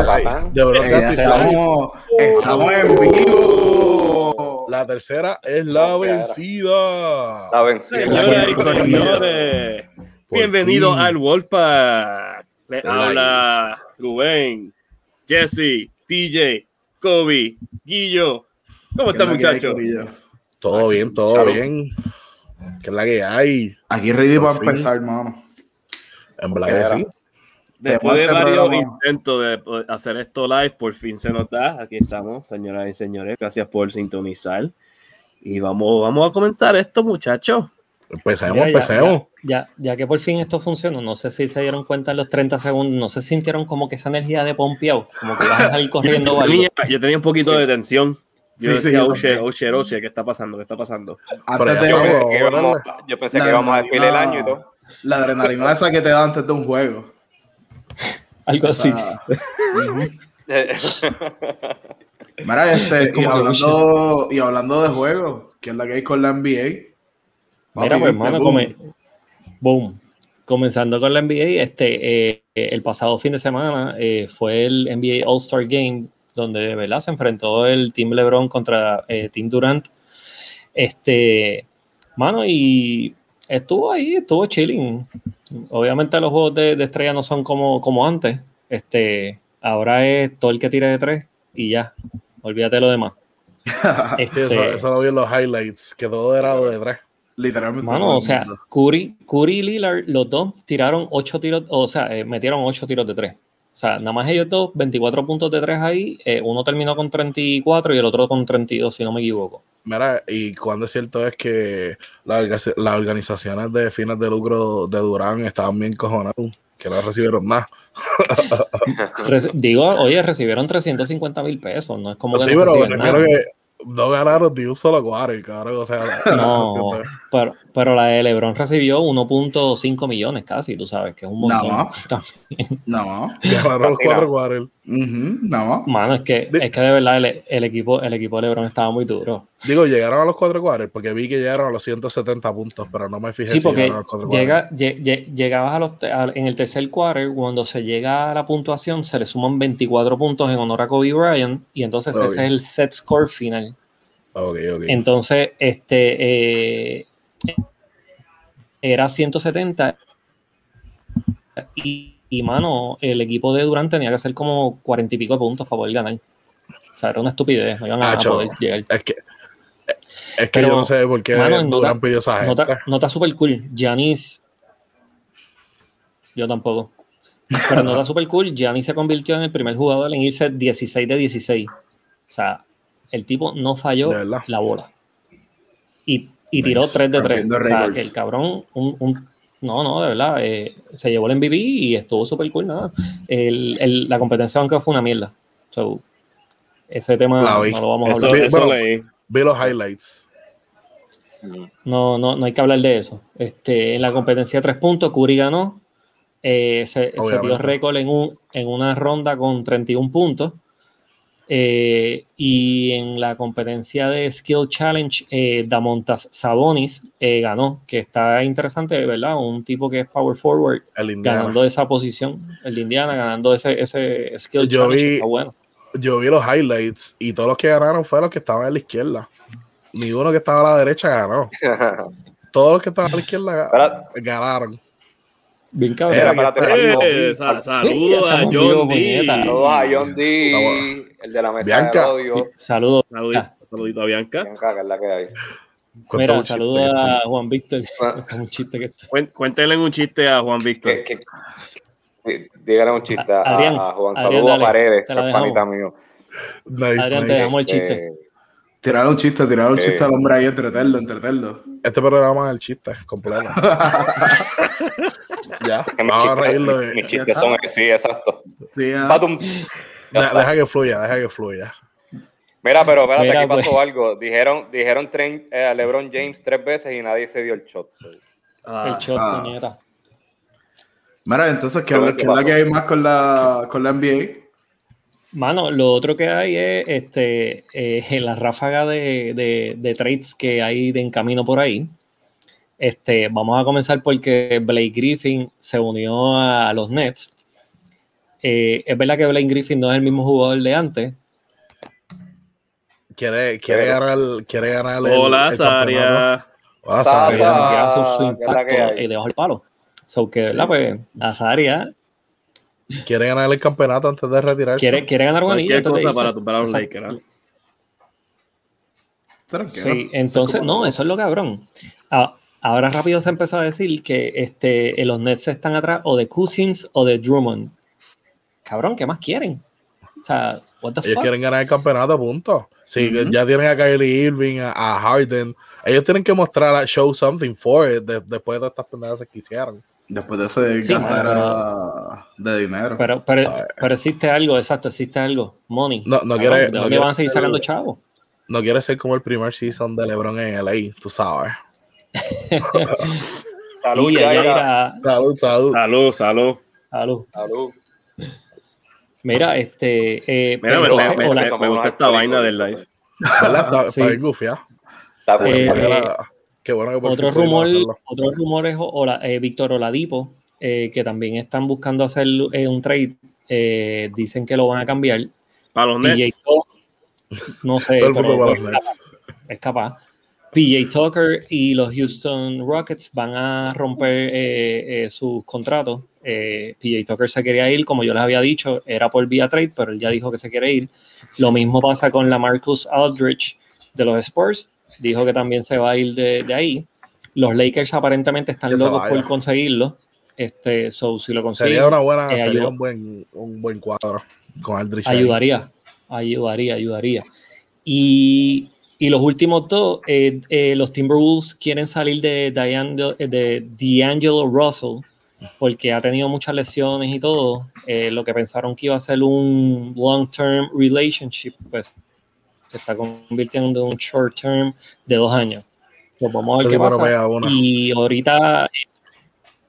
De verdad, estamos, estamos en vivo. La tercera es la vencida. La vencida. Señoras y señores, bienvenidos al Wolfpack. Le habla Rubén, Jesse, TJ, Kobe, Guillo. ¿Cómo están, muchachos? Todo bien, todo bien. ¿Qué es la que hay? Aquí ready para empezar, hermano. En verdad que sí. Después de varios intentos de hacer esto live, por fin se nota. Aquí estamos, señoras y señores. Gracias por sintonizar. Y vamos, vamos a comenzar esto, muchachos. Empecemos, empecemos. Ya, ya, que por fin esto funcionó, no sé si se dieron cuenta en los 30 segundos, no se sintieron como que esa energía de pompeado, como que vas a salir corriendo. yo, tenía, yo tenía un poquito de tensión. Yo sí, decía, sí, oh, shit, oh, ¿qué está pasando? ¿Qué está pasando? Antes de, yo, pensé que íbamos, yo pensé que íbamos a desfilar el año y todo. La adrenalina esa que te da antes de un juego. Algo así. Mira, este, y, hablando, y hablando de juegos, ¿qué es la que hay con la NBA? Mira, pues, hermano, come, boom. Comenzando con la NBA, este, eh, el pasado fin de semana eh, fue el NBA All-Star Game, donde ¿verdad? se enfrentó el Team LeBron contra eh, Team Durant. Este, mano, y estuvo ahí, estuvo chilling. Obviamente los juegos de, de estrella no son como, como antes. Este, ahora es todo el que tire de tres y ya. Olvídate de lo demás. este, eso, eso, lo vi en los highlights, que todo era lo de tres. Literalmente. Mano, o sea, Curry, Curry y Lillard, los dos tiraron ocho tiros, o sea, eh, metieron ocho tiros de tres. O sea, nada más ellos dos, 24 puntos de tres ahí. Eh, uno terminó con 34 y el otro con 32, si no me equivoco. Mira, y cuando es cierto es que las, las organizaciones de fines de lucro de Durán estaban bien cojonadas, que no recibieron nada. Digo, oye, recibieron 350 mil pesos, no es como que. No pero prefiero que no ganaron de un solo quarter, cabrón. O sea, no, pero, pero, la de LeBron recibió 1.5 millones casi, tú sabes, que es un montón. No, no. Ganaron los cuatro quarters. no. Mano, es que, es que de verdad el, el, equipo, el equipo de LeBron estaba muy duro. Digo, llegaron a los cuatro quarters porque vi que llegaron a los 170 puntos, pero no me fijé sí, porque si los llega, llegabas a los, en el tercer quarter, cuando se llega a la puntuación, se le suman 24 puntos en honor a Kobe Bryant, y entonces ese es el set score final. Okay, okay. Entonces, este eh, era 170 y, y, mano, el equipo de Durant tenía que hacer como 40 y pico de puntos para poder ganar. O sea, era una estupidez, no iban a, poder llegar. Es que, es que yo no sé por qué mano, Durant nota, pidió esa gente. Nota, nota super cool. Giannis, yo tampoco. Pero nota super cool. Giannis se convirtió en el primer jugador en irse 16 de 16. O sea, el tipo no falló la bola. Y, y tiró 3 de 3. O sea, que el cabrón, un, un, no, no, de verdad, eh, se llevó el MVP y estuvo súper cool. Nada. El, el, la competencia aunque fue una mierda. So, ese tema no lo vamos a hablar. Eso, bueno, vi los highlights. No, no, no hay que hablar de eso. Este, en la competencia de tres puntos, Curry ganó. Eh, se, se, dio récord en, un, en una ronda con 31 puntos. Eh, y en la competencia de Skill Challenge, eh, Damontas Sabonis eh, ganó, que está interesante, ¿verdad? Un tipo que es power forward, ganando esa posición, el de Indiana, ganando ese, ese Skill yo Challenge. Vi, bueno. Yo vi los highlights y todos los que ganaron fueron los que estaban a la izquierda. Ni uno que estaba a la derecha ganó. todos los que estaban a la izquierda ganaron. Bien cabrón. Eh, saludos a John D. Saludos a John D. El de la mesa Bianca. de odio. Saludos. Saludito, a Bianca. Bianca, que es la que hay. Mira, saludos a Juan Víctor. un chiste que Cuéntenle un chiste a Juan Víctor. Díganle un chiste a, Adrián, a Juan. Saludos a Paredes, que es panita mío. Nice, Adrián, nice. te damos el chiste. Eh, Tirar un chiste, tirar un eh, chiste al hombre ahí, entretenerlo, entretenerlo. Este programa es el chiste, completo. ya, vamos a reírlo. Mis chistes son sí, exacto. Sí, ya. Deja, deja, que fluya, deja que fluya. Mira, pero espérate, Mira, aquí pues. pasó algo. Dijeron, dijeron tren, eh, a LeBron James tres veces y nadie se dio el shot. Ah, el shot, ah. Mira. Mira, entonces, ¿qué, ¿qué, es la que hay más con la, con la NBA? Mano, lo otro que hay es este, eh, la ráfaga de, de, de, trades que hay de en camino por ahí. Este, vamos a comenzar porque Blake Griffin se unió a los Nets. Eh, es verdad que Blaine Griffin no es el mismo jugador de antes. Quiere, quiere ganar, quiere ganar el, Hola, Saria. Hola, Saria. Hace su impacto y debajo del palo. So que, ¿verdad? Pues, Azaria quiere ganar el campeonato antes de retirarse. Quiere, quiere ganar un anillo. cosa para tumbar a los Lakers. Sí, entonces, no, eso es lo cabrón. Ah, ahora rápido se empezó a decir que este, los Nets están atrás o de Cousins o de Drummond. Cabrón, ¿qué más quieren? O sea, what the Ellos quieren ganar el campeonato, punto. Sí, ya tienen a Kylie Irving, a, Harden. Ellos tienen que mostrar, a show something for it después de todas estas pendejas que hicieron. Después de ese sí, de dinero. Pero, pero, pero, existe algo, exacto, existe algo. Money. No, no quiere. ¿De dónde van a seguir sacando chavos? No quiere ser como el primer season de LeBron en LA, tú sabes. salud, salud, salud. Salud, salud. Salud. Salud. Mira, este. Eh, Mira, me, me, me, me, gusta esta vaina del live. ¿Verdad? Está bien gufiado. Está eh, Qué bueno que otro, rumor, otro rumor es eh, Víctor Oladipo, eh, que también están buscando hacer eh, un trade. dicen que lo van a cambiar. Para los Nets. no sé. pero es, capaz, PJ Tucker y los Houston Rockets van a romper sus contratos. PJ Tucker se quería ir, como yo les había dicho, era por vía trade, pero él ya dijo que se quiere ir. Lo mismo pasa con la Marcus Aldridge de los Spurs dijo que también se va a ir de, ahí. Los Lakers aparentemente están locos por conseguirlo. Este, so, si lo consiguen, sería una buena, eh, sería un buen, un buen cuadro con Aldrich. Ayudaría, ayudaría, ayudaría. Y, y los últimos dos, eh, eh, los Timberwolves quieren salir de, de D'Angelo Russell porque ha tenido muchas lesiones y todo. lo que pensaron que iba a ser un long-term relationship, pues se está convirtiendo en un short term de dos años. Pues vamos a ver qué pasa. Y ahorita,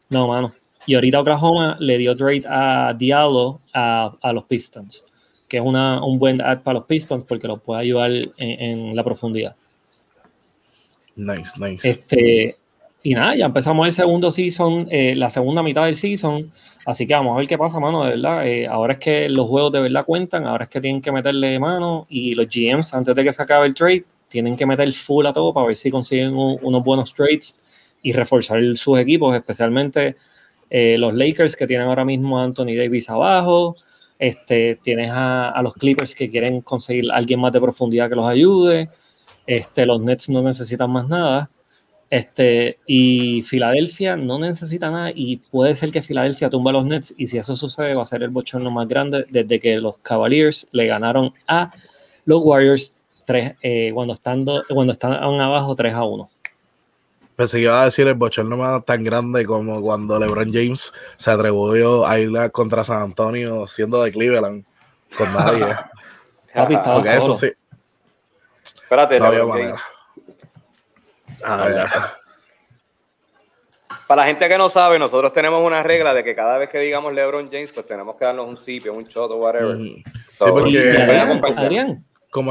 no, mano. Y ahorita Oklahoma le dio trade a Diallo a, a los Pistons, que es una, un buen ad para los Pistons porque los puede ayudar en, en la profundidad. Nice, nice. Este, y nada, ya empezamos el segundo season, eh, la segunda mitad del season. Así que vamos a ver qué pasa, mano, de verdad. Eh, ahora es que los juegos de verdad cuentan, ahora es que tienen que meterle mano y los GMs, antes de que se acabe el trade, tienen que meter full a todo para ver si consiguen unos buenos trades y reforzar sus equipos, especialmente eh, los Lakers que tienen ahora mismo a Anthony Davis abajo. Este, tienes a, los Clippers que quieren conseguir alguien más de profundidad que los ayude. Este, los Nets no necesitan más nada. Este, y Filadelfia no necesita nada y puede ser que Filadelfia tumba a los Nets y si eso sucede va a ser el bochorno más grande desde que los Cavaliers le ganaron a los Warriors 3, eh, cuando, estando, cuando están abajo 3 a 1. Pensé que iba a decir el bochorno más tan grande como cuando LeBron James se atrevió a ir contra San Antonio siendo de Cleveland con nadie. Papi, estaba solo. eso sí. Espérate, no había manera. Ah, Para la gente que no sabe, nosotros tenemos una regla de que cada vez que digamos LeBron James, pues tenemos que darnos un sipio, un shot o whatever. Sí, porque Adrián,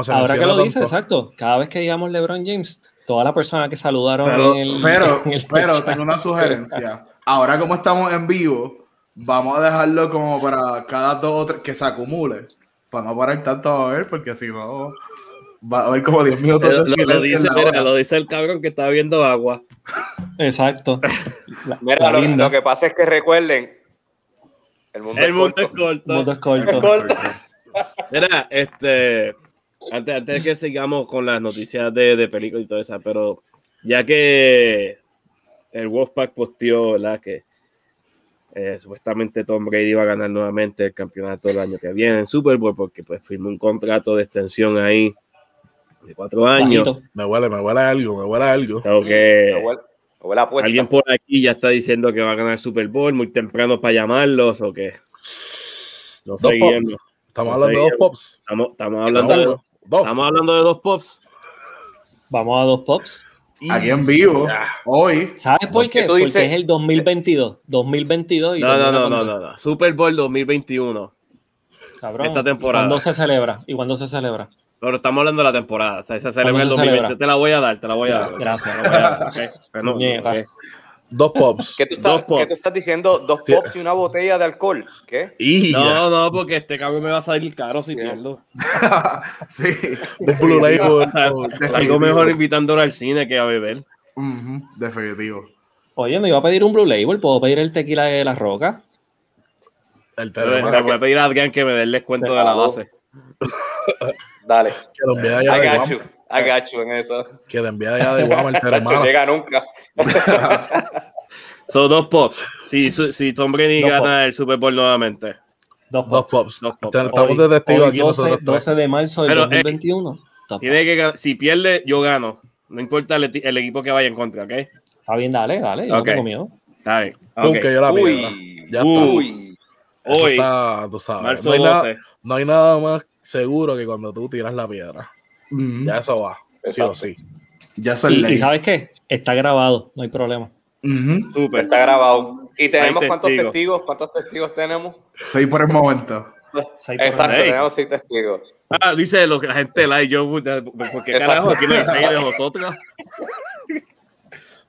ahora que lo dice, exacto, cada vez que digamos LeBron James, toda la persona que saludaron pero, en el, pero, pero tengo una sugerencia. Ahora como estamos en vivo, vamos a dejarlo como para cada dos o tres que se acumule, para no parar tanto a ver, porque si no va a haber como 10 minutos de lo, lo, dice, mira, lo dice el cabrón que está viendo agua. Exacto. mira, lo, que pasa es que recuerden, el mundo, el mundo es corto. El mundo es corto. mira, este, antes, antes de que sigamos con las noticias de, de películas y todo eso, pero ya que el Wolfpack posteó, ¿verdad? Que eh, supuestamente Tom Brady iba a ganar nuevamente el campeonato el año que viene en Super Bowl porque pues firmó un contrato de extensión ahí de cuatro años. Me huele, me huele algo, me huele algo. que alguien por aquí ya está diciendo que va a ganar el Super Bowl muy temprano para llamarlos o que no sé Estamos hablando de dos pops. Estamos, estamos hablando, de, dos. estamos hablando de dos pops. Vamos a dos pops. Aquí en vivo, hoy. ¿Sabes por qué? Porque es el 2022. 2022 y no, no, no, no, no, Super Bowl 2021. Cabrón. Esta temporada. ¿Y cuándo se celebra? ¿Y cuándo se celebra? Pero estamos hablando de la temporada. O sea, esa celebra el 2020. Te la voy a dar, te la voy a dar. Gracias. Voy a dar. Okay. Pero no, okay. Dos pops. ¿Qué tú estás, Dos pops. ¿qué tú estás diciendo? ¿Dos Sí. pops y una botella de alcohol? ¿Qué? Y No, no, porque este cambio me va a salir caro si pierdo. sí. un Blue Label. Algo mejor invitándolo al cine que a beber. Ujú, Definitivo. Oye, me iba a pedir un Blue Label. ¿Puedo pedir el tequila de la roca? El le voy a pedir a Adrián que me dé el descuento de la base. Dale. que lo envía allá I de got Guam. you. I got you en eso. Que lo envía allá de Guam el No telemano. llega nunca. Son dos pops. Si, su- si Tom Brady Dos gana el Super Bowl nuevamente. Dos Dos pops. pops. Dos pops. Estamos de testigo aquí 12, nosotros tres. 12 de marzo del Pero, eh, 2021. Dos Tiene pops. que si pierde, yo gano. No importa el, equipo que vaya en contra, ¿ok? Está bien, dale, dale. Yo Ok. no tengo miedo. Está bien. Pum, Ok. que yo la piedra. Uy. Ya Uy. Hoy, está, tú sabes. marzo No hay, nada, 12. no hay nada más seguro que cuando tú tiras la piedra. Ya eso va. Sí o sí. Ya Y, y ley. ¿sabes qué? Está grabado, no hay problema. Ujú. Súper. Está grabado. ¿Y tenemos cuántos testigos. testigos? ¿Cuántos testigos tenemos? Seis por el momento. Seis por Exacto, seis. tenemos seis testigos. Ah, dice lo que la gente like. Yo, puta, ¿por qué Exacto. carajo aquí no dice ahí de nosotros?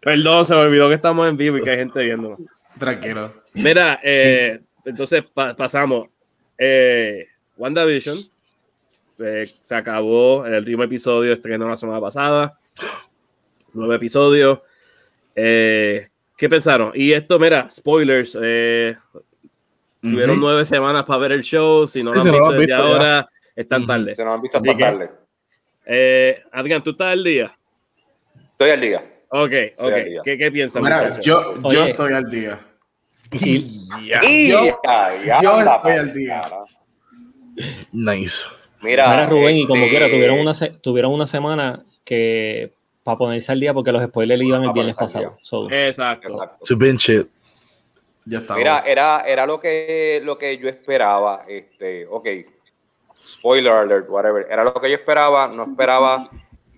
Perdón, se me olvidó que estamos en vivo y que hay gente viéndonos. Tranquilo. Mira, eh, entonces pa- pasamos. Eh, WandaVision eh, se acabó el último episodio, estrenó la semana pasada. Nueve episodios. Eh, ¿Qué pensaron? Y esto, mira, spoilers. eh, Tuvieron Ujú. nueve semanas para ver el show. Si no Sí, lo han visto lo han desde visto ya. ahora, están tarde. Se nos han visto hasta que- tarde. Eh, Adrián, ¿tú estás al día? Estoy al día. Ok, ok. día. ¿Qué, qué piensas, Mira, yo, yo Oye. estoy al día. Ya. Y Yo- ya, ya yo estoy al día. cara. Nice. Mira, Mira, Rubén, y como este, quiera, tuvieron una, se- tuvieron una semana que para ponerse al día porque los spoilers iban el viernes pasado. So, Exacto. Exacto. To binge it. Ya está. Mira, era, era lo que lo que yo esperaba. Este, ok. Spoiler alert, whatever. Era lo que yo esperaba. No esperaba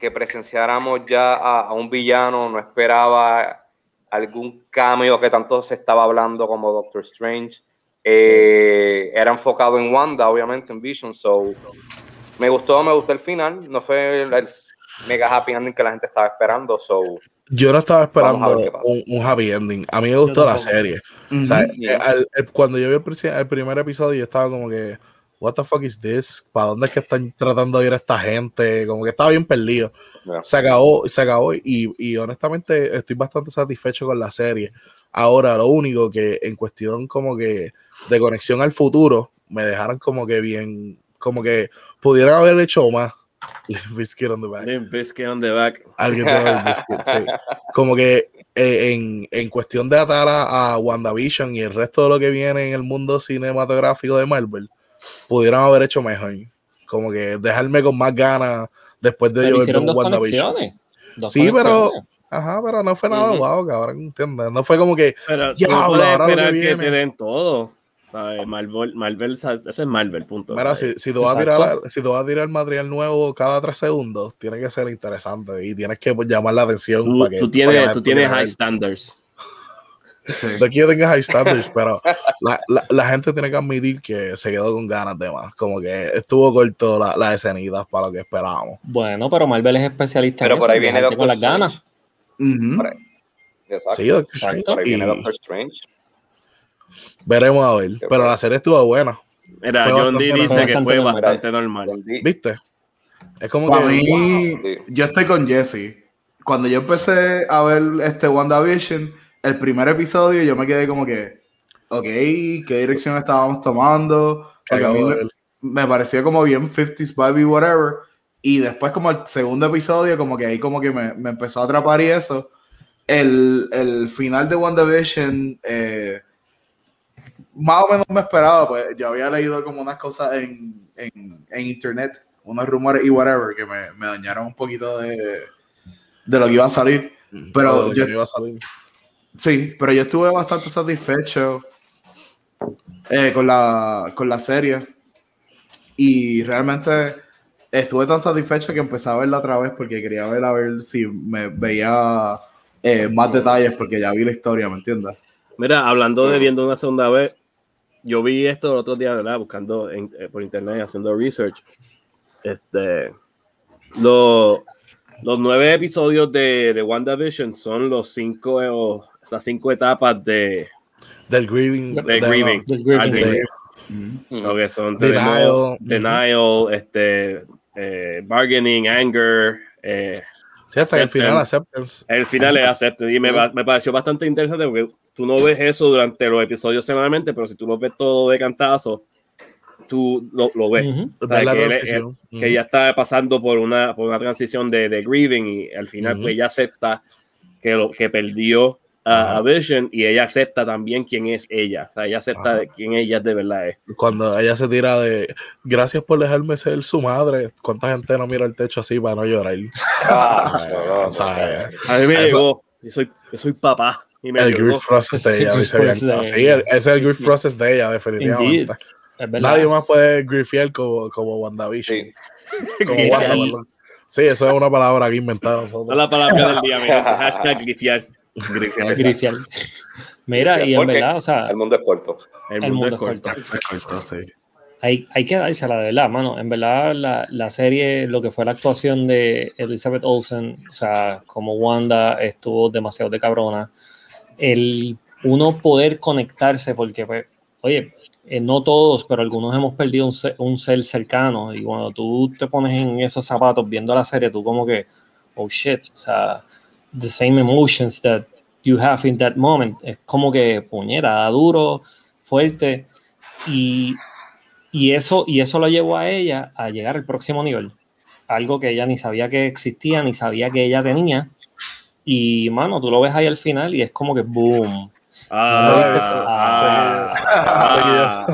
que presenciáramos ya a, a un villano. No esperaba algún cameo que tanto se estaba hablando como Doctor Strange. Eh, Era enfocado en Wanda, obviamente, en Vision. So, me gustó, me gustó el final. No fue el, mega happy ending que la gente estaba esperando. So, Yo no estaba a esperando un, un happy ending. A mí me gustó la serie. Ujú. O sea, al- eh, cuando yo vi el, el primer episodio, yo estaba como que, what the fuck is this? ¿Para dónde es que están tratando de ir esta gente? Como que estaba bien perdido. Ya. Se acabó, se acabó y, y honestamente estoy bastante satisfecho con la serie. Ahora, lo único que en cuestión como que de conexión al futuro, me dejaron como que bien, como que pudieran haber hecho más. Limp Bizkit on the back. Limp Bizkit on the back. Alguien tiene el biscuit, sí. Como que eh, en, en cuestión de atar a, a WandaVision y el resto de lo que viene en el mundo cinematográfico de Marvel, pudieran haber hecho mejor. Como que dejarme con más ganas después de pero yo ver WandaVision. conexiones. Dos Sí, pero- conexiones. Ajá, pero no fue nada Ujú. guau, cabrón, ¿entiendes? No fue como que, Pero Diablo, no puedes esperar que que, viene. te den todo. ¿sabes? Marvel, Marvel, eso es Marvel, punto. mira, ¿sabes? si, si, tú vas a tirar, si tú vas a tirar material nuevo cada tres segundos, tiene que ser interesante y tienes que pues, llamar la atención. Tú, para que, tú para tienes, la tú tienes high standards. Sí. No que yo tenga high standards, pero la, la, la gente tiene que admitir que se quedó con ganas de más. Como que estuvo corto la- las escenitas para lo que esperábamos. Bueno, pero Marvel es especialista Pero en por eso, ahí viene con las ganas. Ujú. Por ahí. Exacto. Sí, Doctor Exacto. Strange, Por ahí viene y Doctor Strange. veremos a ver. Qué Pero bueno. la serie estuvo buena, Mira, Fue John Dee dice normal. que fue normal. bastante normal. ¿viste? Es como Para que mí, yo estoy con Jesse. Cuando yo empecé a ver este WandaVision, el primer episodio, yo me quedé como que, ok, ¿qué dirección estábamos tomando? Porque a mí me, me parecía como bien 50s baby, whatever. Y después, como el segundo episodio, como que ahí como que me, me empezó a atrapar y eso. El, el final de WandaVision, eh, más o menos me esperaba, pues yo había leído como unas cosas en, en, en internet, unos rumores y whatever, que me, me dañaron un poquito de, de lo que iba a salir. Pero de lo yo- iba a salir. Sí, pero yo estuve bastante satisfecho eh, con, la, con la serie. Y realmente estuve tan satisfecho que empecé a verla otra vez porque quería ver a ver si me veía eh, más detalles porque ya vi la historia, ¿me entiendes? Mira, hablando Mm. de viendo una segunda vez, yo vi esto el otro día, ¿verdad? Buscando en- eh, por internet, haciendo research. Este, lo, los nueve episodios de, de WandaVision son los cinco, eh, esas cinco etapas de, del grieving. de grieving. Del grieving. Ah, de- de- lo que son Denial. tenemos denial, este, eh, bargaining, anger, eh, sí, hasta que el final acceptance. el final es acceptance. Y me, me pareció bastante interesante porque tú no ves eso durante los episodios semanalmente, pero si tú lo ves todo de cantazo, tú lo, lo ves. Ujú. O sea, que él- transición. que ella está pasando por una, por una transición de, de grieving y al final Ujú. pues ella acepta que, lo, que perdió a, Vision y ella acepta también quién es ella, o sea, ella acepta quién ella de verdad es. Cuando ella se tira de gracias por dejarme ser su madre. ¿Cuánta gente no mira el techo así para no llorar? Ah, no, no, O sea, A mí me Eso- llegó, yo soy, yo soy papá y me el llegó. grief process de ella. El dice grief bien. process de Sí, el- es el grief process de ella, definitivamente. Nadie más puede grifear como, como WandaVision. Sí. Como. Wanda. Sí, eso es una palabra que inventamos es la palabra del día, mi. Hashtag grifiar. Grifiar. Mira, y en verdad, o sea, El mundo es corto. El el mundo mundo es es corto. corto. Sí. Hay, hay que dársela de verdad, mano. En verdad, la, la serie, lo que fue la actuación de Elizabeth Olsen, o sea, como Wanda estuvo demasiado de cabrona. El uno poder conectarse, porque, pues, oye, eh, no todos, pero algunos hemos perdido un ser, un ser cercano. Y cuando tú te pones en esos zapatos viendo la serie, tú como que, oh shit, o sea, the same emotions that you have in that moment. Es como que puñera, da duro, fuerte. Y, y, eso, y eso lo llevó a ella a llegar al próximo nivel. Algo que ella ni sabía que existía, ni sabía que ella tenía. Y, mano, tú lo ves ahí al final y es como que boom. Ah, ah, ah.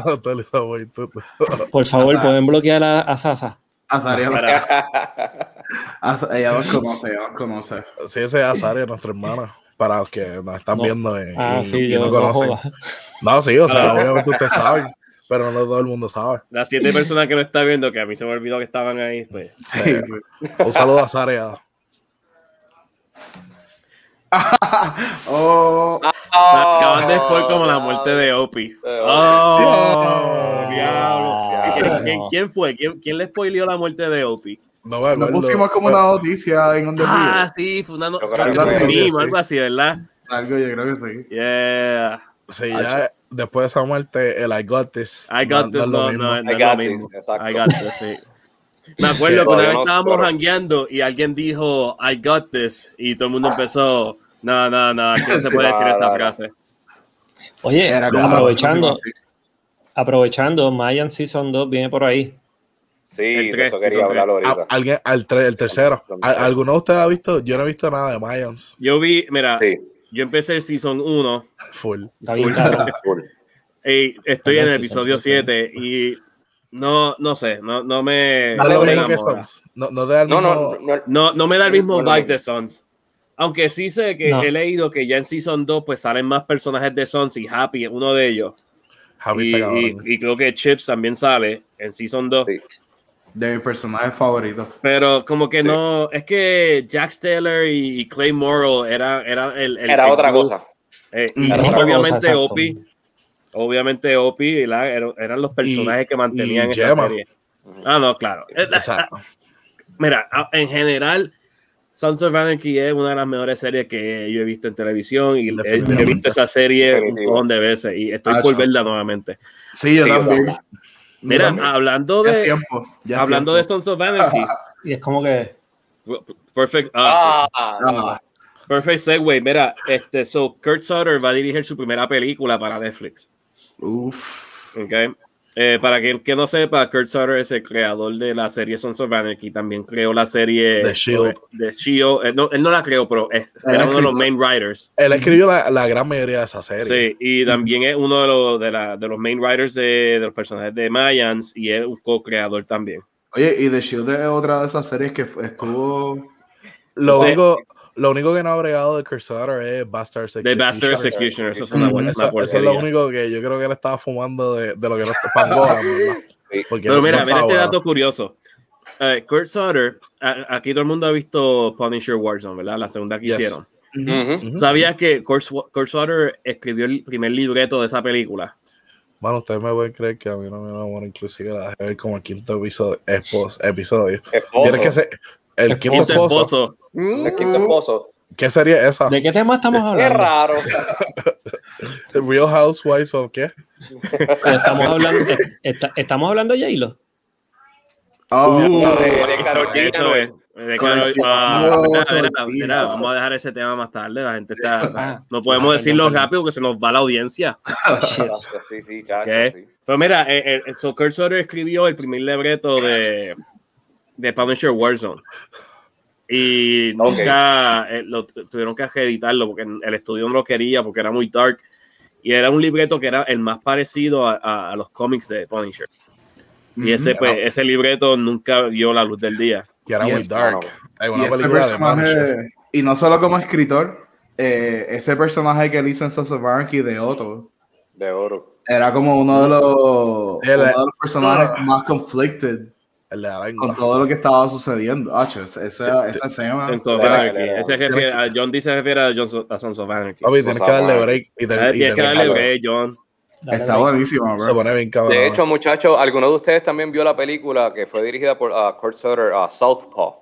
Por favor, pueden bloquear a, a Sasa. Azaria, Para- Az- ella nos conoce, ella nos conoce. Sí, ese es Azaria, nuestra hermana. Para los que nos están No. viendo y, Ah, y- sí, y yo no no conocen. joda. No, sí, o sea, Ah. obviamente ustedes saben, pero no todo el mundo sabe. Las siete personas que no está viendo, que a mí se me olvidó que estaban ahí, pues. Sí, sí. Un saludo a Azaria. oh, Acaban de spoiler como la muerte de Opie. Eh, Oh, diablo. ¿Quién, quién- no. quién fue? ¿Quién, quién le spoileó la muerte de Opie? No acuerdo. pusimos como una noticia en donde Ah, sí, fue una no- que un sí, algo así, ¿verdad? Algo yo creo que sí. Yeah. Sí, ya después de esa muerte, el I got this. I got no- this, no no, no, no I got this, exacto. I got this, sí. Me acuerdo que una vez no, estábamos hangueando y alguien dijo I got this y todo el mundo empezó, no, no, no, aquí no se puede decir no, no, no. frase. Oye, aprovechando, aprovechando, Mayan Season 2 viene por ahí. Sí, El tres, eso quería hablar A- ahorita. alguien, al tre- el tercero. ¿Al- ¿Alguno de ustedes ha visto? Yo no he visto nada de Mayans. Yo vi, mira, Sí, yo empecé el season 1 Full. Y estoy en el episodio season 7 y no, no sé, no, no me, No me. Sons. No, no da el No, mismo. no, no, No, no me da el mismo vibe de Sons. Aunque sí sé que No. he leído que ya en Season 2 pues salen más personajes de Sons y Happy es uno de ellos. Y, creo que Chips también sale en Season 2. Sí. De mi personaje favorito. Pero como que Sí. no, es que Jack Steller y Clay Morrow era, era el, el- Era el otra cosa. Eh, y Era otra obviamente cosa. Opie, obviamente Opie. Eran- eran los personajes que mantenían y esa Gemma. serie. Ah, no, claro. Eh, Exacto. Mira, en general, Sons of Anarchy es una de las mejores series que yo he visto en televisión y he, visto esa serie un montón de veces y estoy Ah, por verla nuevamente. Sí, yo Sí, yo también. Mira, También. hablando de tiempo. hablando de tiempo. Sons of Anarchy, Y es como que. perfect, ah, Ah, Ah, perfect segue. Mira, este, so Kurt Sutter va a dirigir su primera película para Netflix. Uf. Okay. Eh, para quien que no sepa, Kurt Sutter es el creador de la serie Sons of Anarchy. También creó la serie The Shield. De Shield. Eh, no, él no la creó, pero es, era uno de los main writers. Él escribió la, la gran mayoría de esa serie. Sí, y también es uno de los, de, la- de los main writers de, de los personajes de Mayans y es un co-creador también. Oye, y The Shield es otra de esas series que estuvo. Lo, Sí. Lo único que no ha bregado de Kurt Sutter es Bastard De Execution. Bastard Executioner, eso fue una, buena, Eso, es lo único que yo creo que él estaba fumando de, de lo que no está. Porque Pero mira, no mira este dato curioso. Eh, Kurt Sutter, a- aquí todo el mundo ha visto Punisher Warzone, ¿verdad? La segunda que Yes. hicieron. Ujú. ¿Sabías que Kurt, Kurt Sutter escribió el primer libreto de esa película? Bueno, ustedes me pueden creer que a mí no me enamora, inclusive la dejé ver como el quinto episodio. episodio. Esposo. Tienes que ser El quinto Quinto esposo. El quinto esposo. ¿Qué sería esa? ¿De qué tema estamos Qué hablando? raro. ¿Real Housewives o qué? Estamos hablando, está- estamos hablando de J-Lo. Oh, de- Uh, de Carolina, eso es. De. Carolina. Mira, vamos a dejar ese tema más tarde. La gente está. Ah. No podemos Ah, decirlo rápido que se nos va la audiencia. Shit. Sí, sí, ¿Qué? sí. Pero mira, eh, eh, so Kurt Sutter escribió el primer libreto de, de Punisher Warzone. Y nunca eh, lo, tuvieron que editarlo porque el estudio no lo quería porque era muy dark. Y era un libreto que era el más parecido a, a- a los cómics de Punisher. Y ese, pues, ese libreto nunca vio la luz del día. Que era Y muy es- dark. Hay Y una película de y no solo como escritor, eh, ese personaje que él hizo en Sons of Anarchy de Otto, De oro. era como uno de los, Él- uno de los personajes Ah. más conflicted El de la lengua. con todo lo que estaba sucediendo. Hacho, esa, esa, esa escena. Sons of Anarchy. era- Ese refiere, a John D se refiere a, John, a Sons of Anarchy. Papi, tienes que darle break y, te, Ah, y Tienes que darle break, John. Dale Está break. buenísima, se bro. pone bien cabrón. De hecho, muchachos, ¿alguno de ustedes también vio la película que fue dirigida por ah, Kurt Sutter, ah, Southpaw?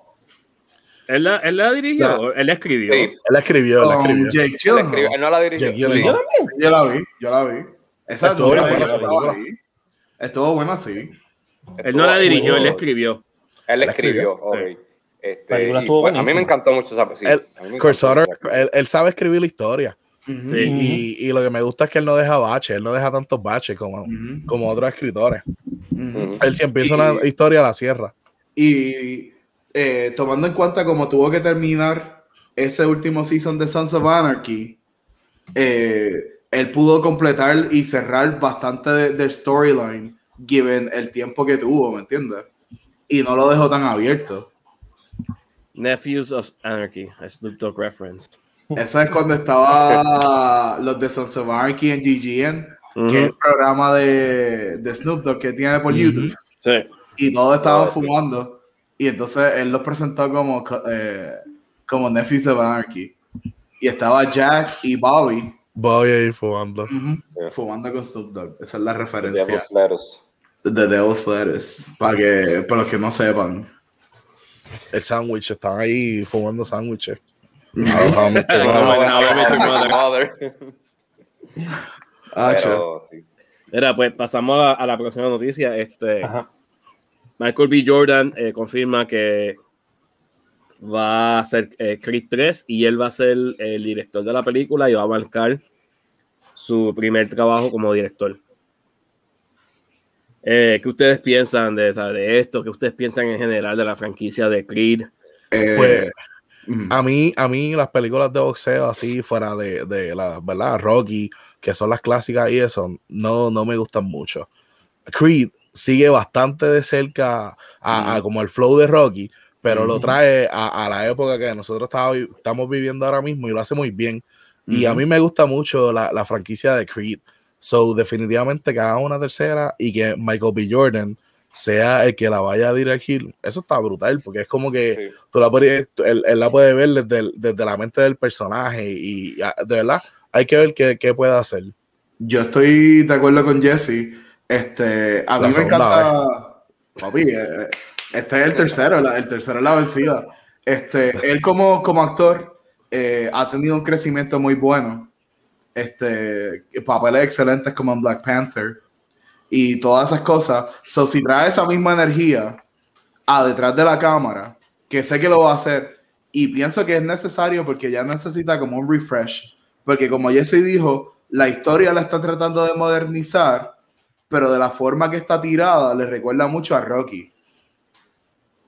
¿Él la, él la dirigió? ¿Él la escribió? Sí, él la escribió, él la escribió. Jake él, escribió- él no la dirigió. Jake Sí. Gyllenhaal. Yo la vi, yo la vi. Esa. Estuvo buena, sí. Él no la dirigió, él escribió. Él escribió, ok. Este, y a mí me encantó mucho esa sí, Él- Sutter, él, él sabe escribir la historia. Sí. Y, y lo que me gusta es que él no deja baches, él no deja tantos baches como, otros escritores. Él si empieza Y- una historia la cierra. Y eh, tomando en cuenta cómo tuvo que terminar ese último season de Sons of Anarchy, eh, él pudo completar y cerrar bastante de- del storyline, given el tiempo que tuvo, ¿me entiendes? Y no lo dejó tan abierto. Nephews of Anarchy, a Snoop Dogg reference. Eso es cuando estaba los de Sons of Anarchy en GGN, que es el programa de, de Snoop Dogg que tiene por. YouTube. Sí. y todos estaban sí. fumando. Y entonces él los presentó como, eh, como Nephews of Anarchy. Y estaba Jax y Bobby Voy a ir fumando. fumando con Snoop Dogg. Esa es la referencia De Devil's Lettuce. Para que, para los que no sepan. El sándwich, están ahí fumando sándwiches. Mira, pues pasamos a, a la próxima noticia. Este, Ajá. Michael B. Jordan eh, confirma que va a hacer eh, Creed 3 y él va a ser el director de la película y va a marcar su primer trabajo como director. Eh, ¿Qué ustedes piensan de, de esto? ¿Qué ustedes piensan en general de la franquicia de Creed? Eh, Pues. A mí, a mí las películas de boxeo así fuera de, de la verdad Rocky, que son las clásicas y eso, no, no me gustan mucho. Creed sigue bastante de cerca a, a como el flow de Rocky, pero lo trae a, a la época que nosotros estaba- estamos viviendo ahora mismo y lo hace muy bien. Y a mí me gusta mucho la, la franquicia de Creed. So, definitivamente que haga una tercera y que Michael B. Jordan sea el que la vaya a dirigir, eso está brutal, porque es como que Sí. tú la puedes- él, él la puede ver desde, el- desde la mente del personaje y, ah, de verdad hay que ver qué, qué puede hacer. Yo estoy de acuerdo con Jesse. Este, a La mí me encanta. Papi, eh, este es el tercero, el tercero es la vencida. Este, él como, como actor eh, ha tenido un crecimiento muy bueno. Este, papeles excelentes como en Black Panther y todas esas cosas. So, si trae esa misma energía a detrás de la cámara, que sé que lo va a hacer, y pienso que es necesario porque ya necesita como un refresh. Porque como Jesse dijo, la historia la está tratando de modernizar, pero de la forma que está tirada le recuerda mucho a Rocky.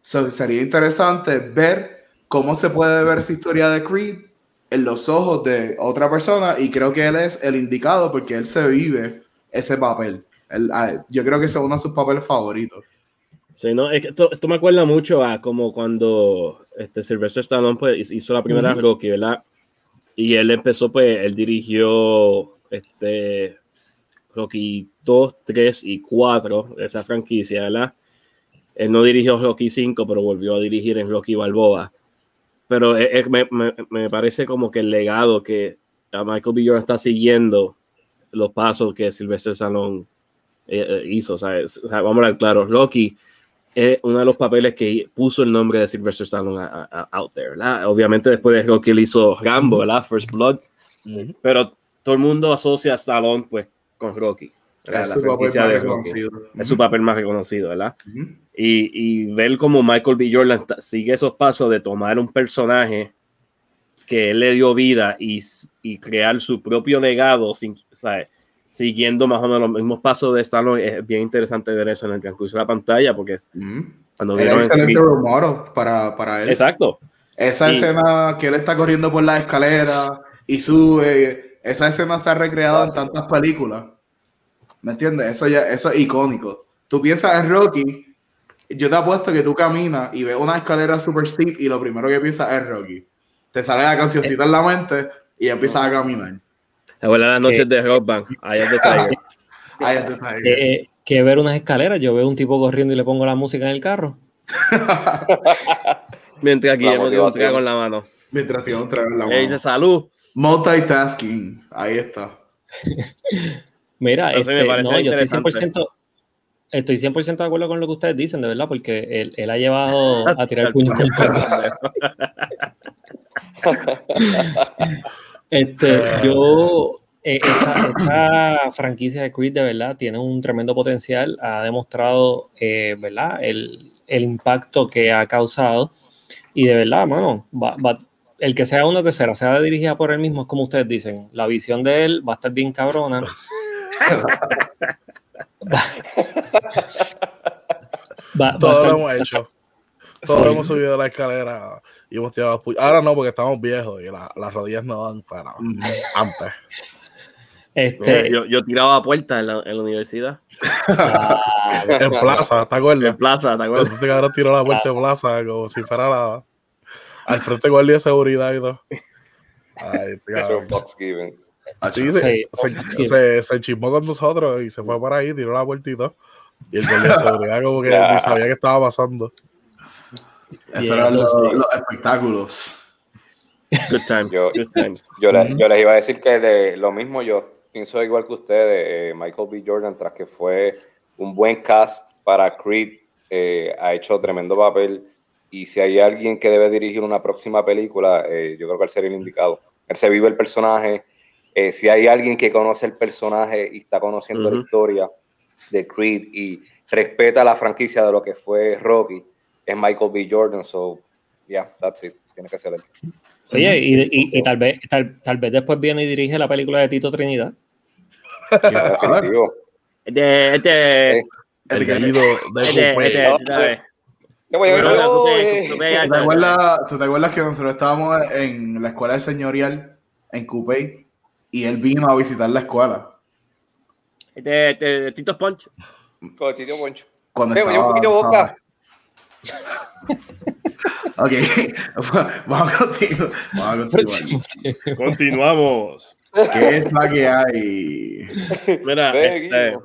So, sería interesante ver cómo se puede ver esa historia de Creed en los ojos de otra persona y creo que él es el indicado porque él se vive ese papel. Él, ah, yo creo que es uno de sus papeles favoritos. Sí, no, es que esto, esto me acuerda mucho a como cuando este Sylvester Stallone pues, hizo la primera. Rocky, ¿verdad? Y él empezó, pues, él dirigió este Rocky 2, 3 y 4 de esa franquicia, ¿verdad? Él no dirigió Rocky 5, pero volvió a dirigir en Rocky Balboa. Pero es- me, me- me parece como que el legado que a Michael B. Jordan está siguiendo los pasos que Sylvester Stallone eh, eh, hizo. o sea, vamos a hablar claro, Rocky es uno de los papeles que puso el nombre de Sylvester Stallone a- a- a- out there, ¿verdad? Obviamente después de Rocky él hizo Rambo, ¿verdad? First Blood, Ujú. pero todo el mundo asocia a Stallone pues con Rocky. Es La su papel franquicia más de Rocky. reconocido. Es su papel más reconocido, ¿verdad? Ujú. Y, y ver cómo Michael B. Jordan sigue esos pasos de tomar un personaje que él le dio vida y, y crear su propio legado sin, ¿sabes? siguiendo más o menos los mismos pasos de Stallone. Es bien interesante ver eso en el transcurso de la pantalla porque es Ujú. cuando Era vieron excelente el- role model para, para él. Exacto. Esa Y- escena que él está corriendo por la escalera y sube, esa escena está recreada en tantas películas. ¿Me entiendes? Eso ya, eso es icónico. Tú piensas en Rocky, yo te apuesto que tú caminas y ves una escalera super steep y lo primero que piensas es Rocky. Te sale la cancioncita en la mente y empiezas a caminar. ¿Te acuerdas las noches de Rock Band? Tiger. Ahí está, está ahí. Que, que ver unas escaleras, yo veo un tipo corriendo y le pongo la música en el carro. Mientras Guillermo tiene un trago en la mano. Mientras tiene otra vez la Le dice mano. salud. Multitasking. Ahí está. Mira, este, no, yo estoy interesante. 100%, estoy 100% de acuerdo con lo que ustedes dicen, de verdad, porque él, él ha llevado a tirar puños con. Este, yo, eh, esta, esta franquicia de Creed de verdad tiene un tremendo potencial, ha demostrado, eh, ¿verdad? El, el impacto que ha causado y de verdad, mano, va- va- el que sea una tercera, sea dirigida por él mismo, es como ustedes dicen, la visión de él va a estar bien cabrona. Va- Todo lo hemos hecho. Todos hemos subido la escalera y hemos tirado los pu- Ahora no, porque estamos viejos y la- las rodillas no dan para antes. este, Yo, yo tiraba puertas en la, en la universidad. ah, En plaza, ¿te acuerdas? En plaza, ¿te acuerdas? Este cabrón tiró la puerta de plaza como si fuera la, al frente guardia de seguridad y todo. Ay, este cabrón. Fox Given. Sí, se, se, se, se chismó con nosotros y se fue para ahí, tiró la puerta y todo. Y el guardia de seguridad como que ni sabía qué estaba pasando. Eso eran los, los espectáculos. Good times, Yo- good times. Yo, le- yo les iba a decir que de lo mismo yo pienso igual que ustedes, eh, Michael B. Jordan, tras que fue un buen cast para Creed, eh, ha hecho tremendo papel y si hay alguien que debe dirigir una próxima película, eh, yo creo que él sería el indicado. Él se vive el personaje, eh, si hay alguien que conoce el personaje y está conociendo la historia de Creed y respeta la franquicia de lo que fue Rocky, es Michael B. Jordan, so yeah, that's it, tiene que ser él. Oye, y, y- y tal, vez, tal, tal vez después viene y dirige la película de Tito Trinidad. Este, este, El gallito de este, Coupé. este, ¿sabes? Yo voy a ver, Bueno, oh, tú te- eh. tú te- ¿Tú te, acuerdas, tú te acuerdas que nosotros estábamos en la escuela del señorial en Coupé y él vino a visitar la escuela? Este, este, Tito Punch. Con Tito Poncho. Cuando Tengo estaba, un poquito de boca. Ok, vamos a continuar. Vamos a continuar. Continuamos. ¿Qué es la que hay? Mira, este,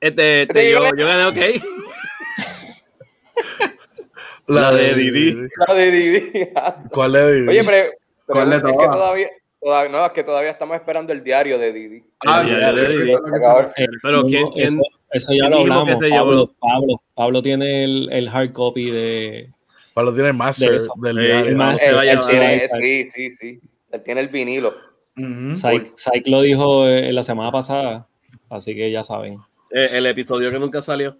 este, este, yo, gané, ok. La de Didi. La de Didi. ¿Cuál de Didi? Oye, pero, pero ¿Cuál de es que todavía, todavía, no, es que todavía estamos esperando el diario de Didi. Ah, se ya. refiere. Pero ¿quién- quién- eso, eso ya lo hablamos. Pablo, Pablo, Pablo tiene el, el hard copy de. Pablo tiene el master De del Sí, diario. el master. Él tiene- sí, sí, sí. Él tiene el vinilo. Psych, Psych lo dijo eh, la semana pasada, así que ya saben. Eh, el episodio que nunca salió.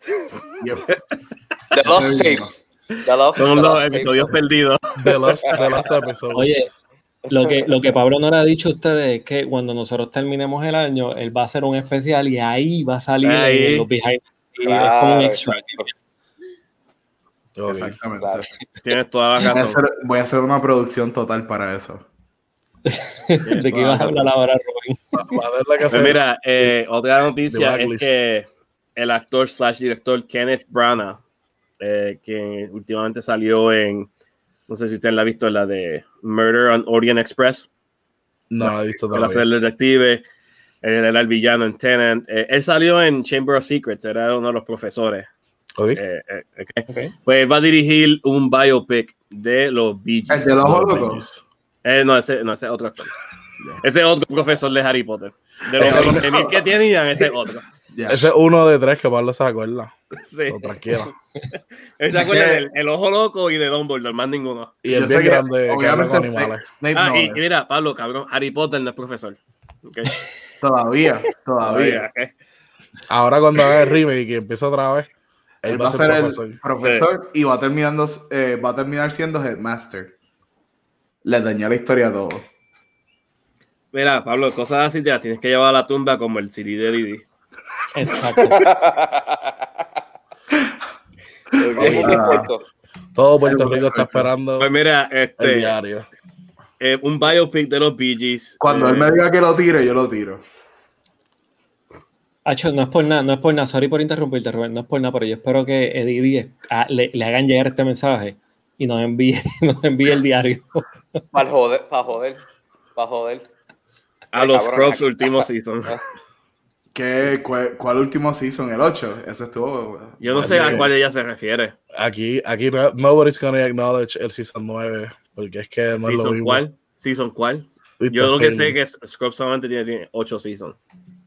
The Lost Tapes. The Lost, Son The los Lost episodios perdidos. De los, de los episodios. Oye, lo que, lo que Pablo no le ha dicho a ustedes es que cuando nosotros terminemos el año, él va a hacer un especial y ahí va a salir Ahí. los behind. y es Claro, como un extra. Exactamente. Claro. Tienes toda la Voy a, razón. hacer, voy a hacer una producción total para eso. ¿De qué ibas a hablar ahora, Robin? Pues mira, eh, otra noticia es que el actor slash director Kenneth Branagh, eh, que últimamente salió en, no sé si usted la ha visto, la de Murder on Orient Express, No, lo he visto todavía. el detective, él era el villano en Tenant, eh, él salió en Chamber of Secrets, era uno de los profesores. Ok. eh, eh. Pues él va a dirigir un biopic de los Bee Gees. El de los ojos locos. Eh, no, ese, no, ese es otro actor. Ese es otro profesor de Harry Potter. De los 20.000 que tenían, ese es otro. Ese es uno de tres que Pablo se acuerda. Sí. So, tranquilo. Él se acuerda del el ojo loco y de Dumbledore, más ninguno. Y el bien que, grande que obviamente, Snape, animales. Snape Ah, no y, y mira, Pablo, cabrón, Harry Potter no es profesor. Todavía, todavía. Ahora cuando haga el remake y empieza otra vez, Él va a ser profesor. el profesor y va a, terminando, eh, va a terminar siendo headmaster. Le dañó la historia a todos. Mira, Pablo, cosas así te las tienes que llevar a la tumba como el CD de Didi. Exacto. Todo Puerto Rico está esperando Pues mira, el este, diario. eh, un biopic de los Bee Gees. Cuando eh, él me diga que lo tire, yo lo tiro. Hacho, no es por nada, no es por nada, sorry por interrumpirte, Rubén, no es por nada, pero yo espero que Eddie ah, le, le hagan llegar este mensaje y nos envíe, nos envíe el diario. Para joder, para joder, para joder. a los cabrón, Crocs aquí- último season. ¿Qué, cuál, cuál último season? ¿El 8? Ese estuvo. Yo no sé a cuál ella se refiere. Aquí, aquí no, nobody's gonna acknowledge el season 9 porque es que no es lo ¿Season mismo. cuál? ¿Season cuál? It's Yo the lo que sé que Scrubs solamente tiene, tiene 8 seasons.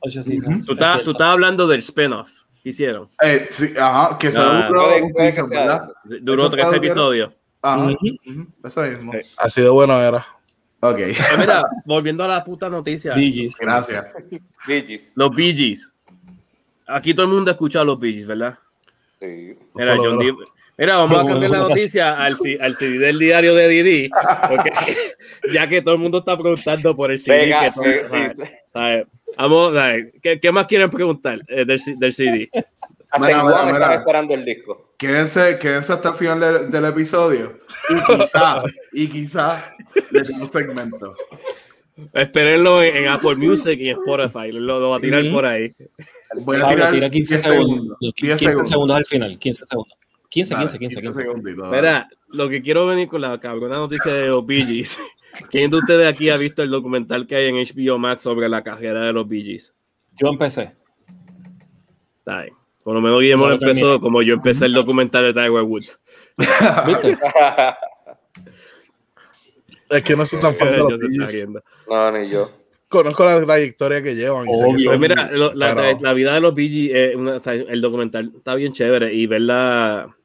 Ocho seasons. Tú es estás, cierto. tú estás hablando del spin-off que hicieron. Eh, sí, ajá, que solo Ah. duró eso. Duró Eso 13 está- episodios. Ajá, eso mismo. Así de bueno era. Ok, mira, volviendo a la puta noticia. Gees. gracias. Gees, Los Bee Gees. Aquí todo el mundo ha escuchado a los Bee Gees, ¿verdad? sí. Mira, John vamos a cambiar la noticia al, al CD del diario de Didi. porque- ya que todo el mundo está preguntando por el CD. Venga, que todo- sí, sí, ¿sabes? sí. Vamos. ¿Qué, qué más quieren preguntar eh, del, del CD? Hasta Mira, mira, mira. están esperando el disco. Quédense, quédense hasta el final del, del episodio. Y quizá, y quizá le demos un segmento. Espérenlo en, en Apple Music y en Spotify. Lo, lo va a tirar Ujú. por ahí. Voy a tirar tira 15 10 segundos. segundos. 15 10 segundos. segundos. al final. 15 segundos. 15, Dale, 15, 15, 15. segunditos, dale. Mira, lo que quiero venir con la cabrona noticia de los Bee Gees. ¿Quién de ustedes aquí ha visto el documental que hay en HBO Max sobre la carrera de los Bee Gees? Yo empecé. Está bien. Por lo menos Guillermo lo empezó como yo empecé el documental de Tiger Woods. ¿Viste? Es que no soy tan fan de los Bee no, ni yo. Conozco la trayectoria que llevan. Obvio. son- mira, lo- la, pero- la vida de los una- o sea, el documental está bien chévere y ver la,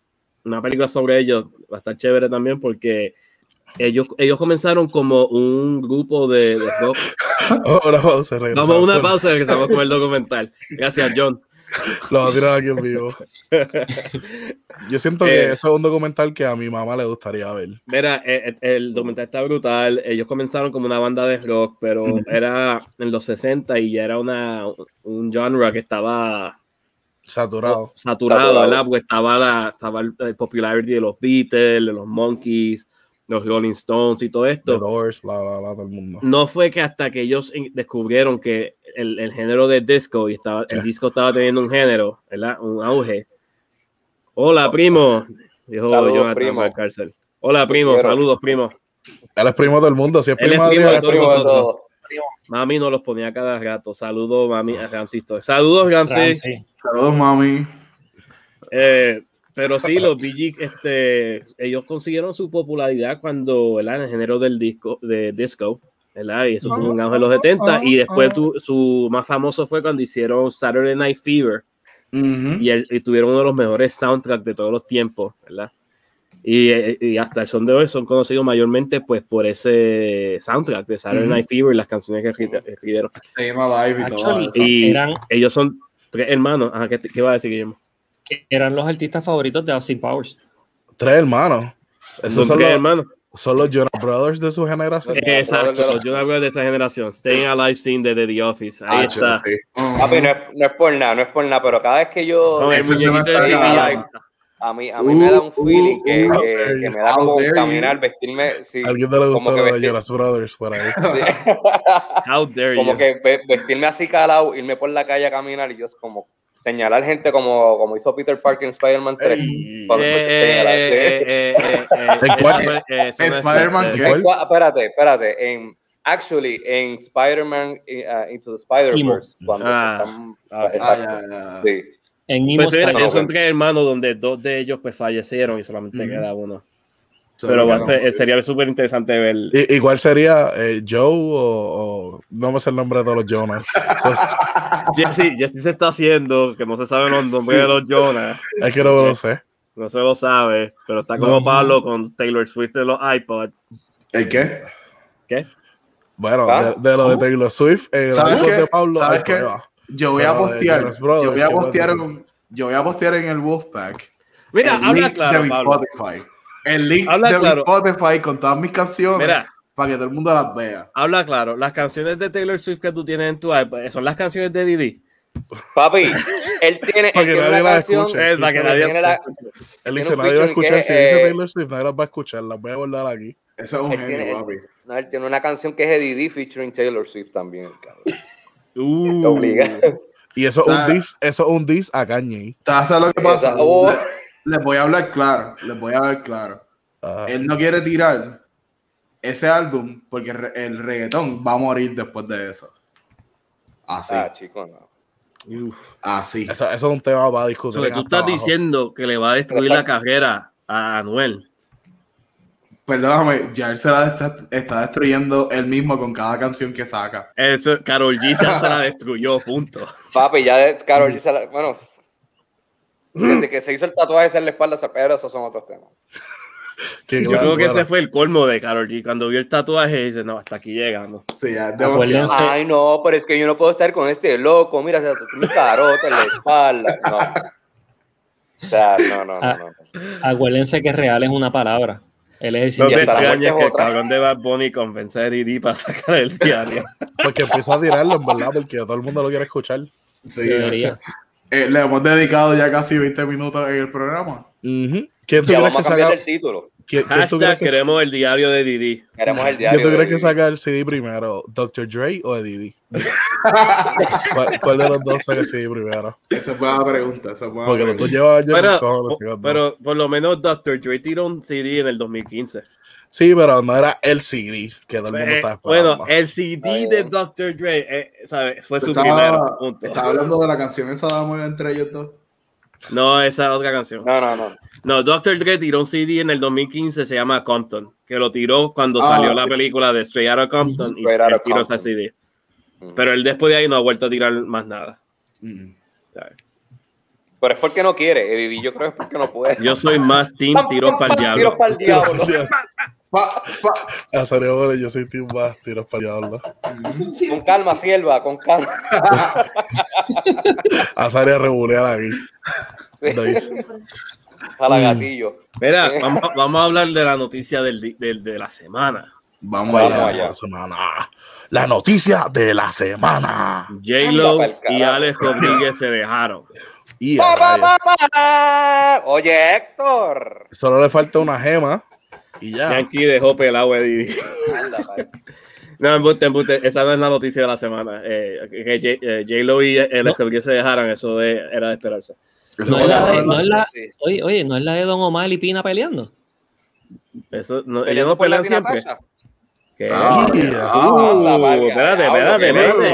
una película sobre ellos va a estar chévere también porque ellos, ellos comenzaron como un grupo de, de rock. Ahora vamos a regresar. Vamos a una pausa y regresamos con el documental. Gracias, John. Lo voy a tirar aquí en vivo. Yo siento Eh. que eso es un documental que a mi mamá le gustaría ver. Mira, eh, eh, el, documental está brutal. Ellos comenzaron como una banda de rock, pero era en los 60 y ya era una, un genre que estaba Saturado. saturado, Saturado. ¿verdad? Porque estaba, la, estaba el, el popularity de los Beatles, de los Monkeys, los Rolling Stones y todo The esto. Doors, bla, bla, bla, todo el mundo. No fue que hasta que ellos descubrieron que el, el género de disco y estaba, el disco estaba teniendo un género, ¿verdad? Un auge. Hola, primo, dijo Saludos, Jonathan primo. Valcárcel. Hola, primo, Quiero. saludos, primo. Él es primo de todo el mundo. Si es primo es primo de de. Mami nos los ponía cada rato. Saludos, mami, a Ramsito. Saludos, Ramsey. Ramsey. Saludos, mami. Eh, pero sí, los Gees, este, ellos consiguieron su popularidad cuando, ¿verdad? En el género del disco, de disco, ¿verdad? Y eso tuvo un auge en los 70 y después tu- su más famoso fue cuando hicieron Saturday Night Fever y, el- y tuvieron uno de los mejores soundtracks de todos los tiempos, ¿verdad? Y, y hasta el son de hoy son conocidos mayormente pues por ese soundtrack de Saturday. Night Fever y las canciones que escri- escribieron. Y todo. Y Eran- ellos son tres hermanos. Ajá, ¿qué, te- qué va a decir Guillermo? Que eran los artistas favoritos de Austin Powers. Tres hermanos. Esos Son son tres los, hermanos. son los Jonas Brothers de su generación. Exacto, yo hablo de esa generación. Staying Alive Scene de The Office. Ahí Ah, está. sí. Papi, no es, no es por nada, no es por nada, pero cada vez que yo. No, de. A mí, a mí me da un Uh, feeling uh, que, uh, que- que me da how como dare caminar, you. vestirme. Sí, alguien no le como gustó que lo de vestir- Jonas Brothers por ahí. sí. How dare como you. que ve- vestirme así calado, irme por la calle a caminar y yo es como señalar gente como, como hizo Peter Parker en Spider-Man 3. Ey. Cuando Eh, escuché eh, Staying Alive, eh, eh, eh, eh, eh, ¿En cuál? eso no es- eso no es Spider-Man cua- espérate, espérate. En, actually, en Spider-Man uh, Into the Spider-Verse, cuando Ah. están. Ah, exacto, Ah, ya, ya. sí. En Pues ellos son tres hermanos donde dos de ellos pues fallecieron y solamente Ujú. queda uno. Pero va a no. ser- sería súper interesante ver. I- Igual sería eh, Joe o, o- No me sé el nombre de todos los Jonas. So, Jesse, Jesse se está haciendo, que no se saben los nombres de los Jonas. es que no lo sé. No se lo sabe, pero está como No. Pablo con Taylor Swift de los iPods. ¿El qué? ¿Qué? Bueno, ¿Ah? de, de lo de Taylor Swift, eh, ¿Sabes qué? de Pablo, ¿Sabes qué? Yo voy a Pero postear. Brothers, Yo voy a ¿qué puedes postear un- Yo voy a postear en el Wolfpack. Mira, el habla link claro, de mi Pablo. Spotify. El link Habla de claro. mi Spotify con todas mis canciones Mira, para que todo el mundo las vea. habla claro. Las canciones de Taylor Swift que tú tienes en tu iPod son las canciones de Didi. Papi, él tiene, Para que nadie una la canción. escuche. Es la que él nadie- tiene la- Él dice, nadie va a escuchar. que, Si dice eh, Taylor Swift, nadie las va a escuchar. Las voy a guardar aquí. Ese es un genio, papi. no, él tiene una canción que es de Didi featuring Taylor Swift también, cabrón. Uh, obliga. Y eso es un dis, eso es un dis a Kanye. ¿Sabes lo que pasa? Les voy a hablar claro. Les voy a hablar claro. Ah, Él no quiere tirar ese álbum porque el reggaetón va a morir después de eso. Así. Ah, chico, no. Así. eso, eso es un tema para discutir. Tú estás abajo. diciendo que le va a destruir la carrera a Anuel. Perdóname, ya él se la está, está destruyendo él mismo con cada canción que saca. Eso, Carol G ya se la destruyó, punto. Papi, ya Carol G se la- bueno, desde que se hizo el tatuaje en la espalda, pero esos son otros temas. Yo claro, creo que claro. ese fue el colmo de Carol G. Cuando vio el tatuaje, dice, no, hasta aquí llegamos. Sí, ya Acuérdense-. Ay, no, pero es que yo no puedo estar con este loco, mira, se tatuó mi carota en la espalda. No. O sea, no, no, no. no. Acuérdense que real es una palabra. Él es el No te extrañes es que el cabrón de Bad Bunny convence a Didi para sacar el diario. Porque empieza a tirarlo, en verdad, porque todo el mundo lo quiere escuchar. Sí, Debería. Eh, le hemos dedicado ya casi 20 minutos en el programa. Ujú. ¿Quién tú Ya crees vamos que a cambiar saca? el título. ¿Quién, quién tú crees Hashtag que, queremos el diario de Didi. Queremos el ¿quién diario. tú crees que saca el CD primero? ¿Dr. Dre o Didi? ¿Cuál, cuál de los dos saca el CD primero? Esa es buena pregunta. Esa es buena Porque los pregunta. dos llevan años Pero, los pero por lo menos Dr. Dre tiró un CD en el 2015. Sí, pero no era el CD que todo el mundo Eh, estaba esperando. bueno, el CD de Dr. Dre eh, ¿sabe? fue su Estaba- primero. Punto. Estaba hablando de la canción esa de amor entre ellos dos. No, esa es otra canción. No, no, no. No, Dr. Dre tiró un CD en el 2015, se llama Compton, que lo tiró cuando Ah, salió la película de Straight Outta Compton y Straight él Outta tiró ese. CD. Pero él después de ahí no ha vuelto a tirar más nada. Mm. ¿sabes? Pero es porque no quiere. Yo creo que es porque no puede. Yo soy más team tiros para el Tiros diablo. para el diablo. Pa- pa- Ah, serio, bueno, yo soy Team Bass, tiros para diablo. Con calma, sierva, con calma. A Saria regular aquí. Nice. A la gatillo. Mira, vamos, vamos a hablar de la noticia del, del- de la semana. Vamos Vaya, allá. allá. la semana. La noticia de la semana. J-Lo y. Alex Rodríguez se dejaron. Y a Pa, pa, rayos. pa, pa. Oye, Héctor. Solo le falta una gema y ya. Yankee dejó pelado a Didi. No, embuste, embuste. Esa no es la noticia de la semana. Eh, que J- eh, J-Lo y Alex Rodríguez se dejaran, eso es- era de esperarse. No es la no es la- oye, oye, ¿no es la de Don Omar y Pina peleando? Eso, no, ellos no pelean siempre. ¿Qué? Ah, Yeah. ah, Uh, espérate, espérate, espérate.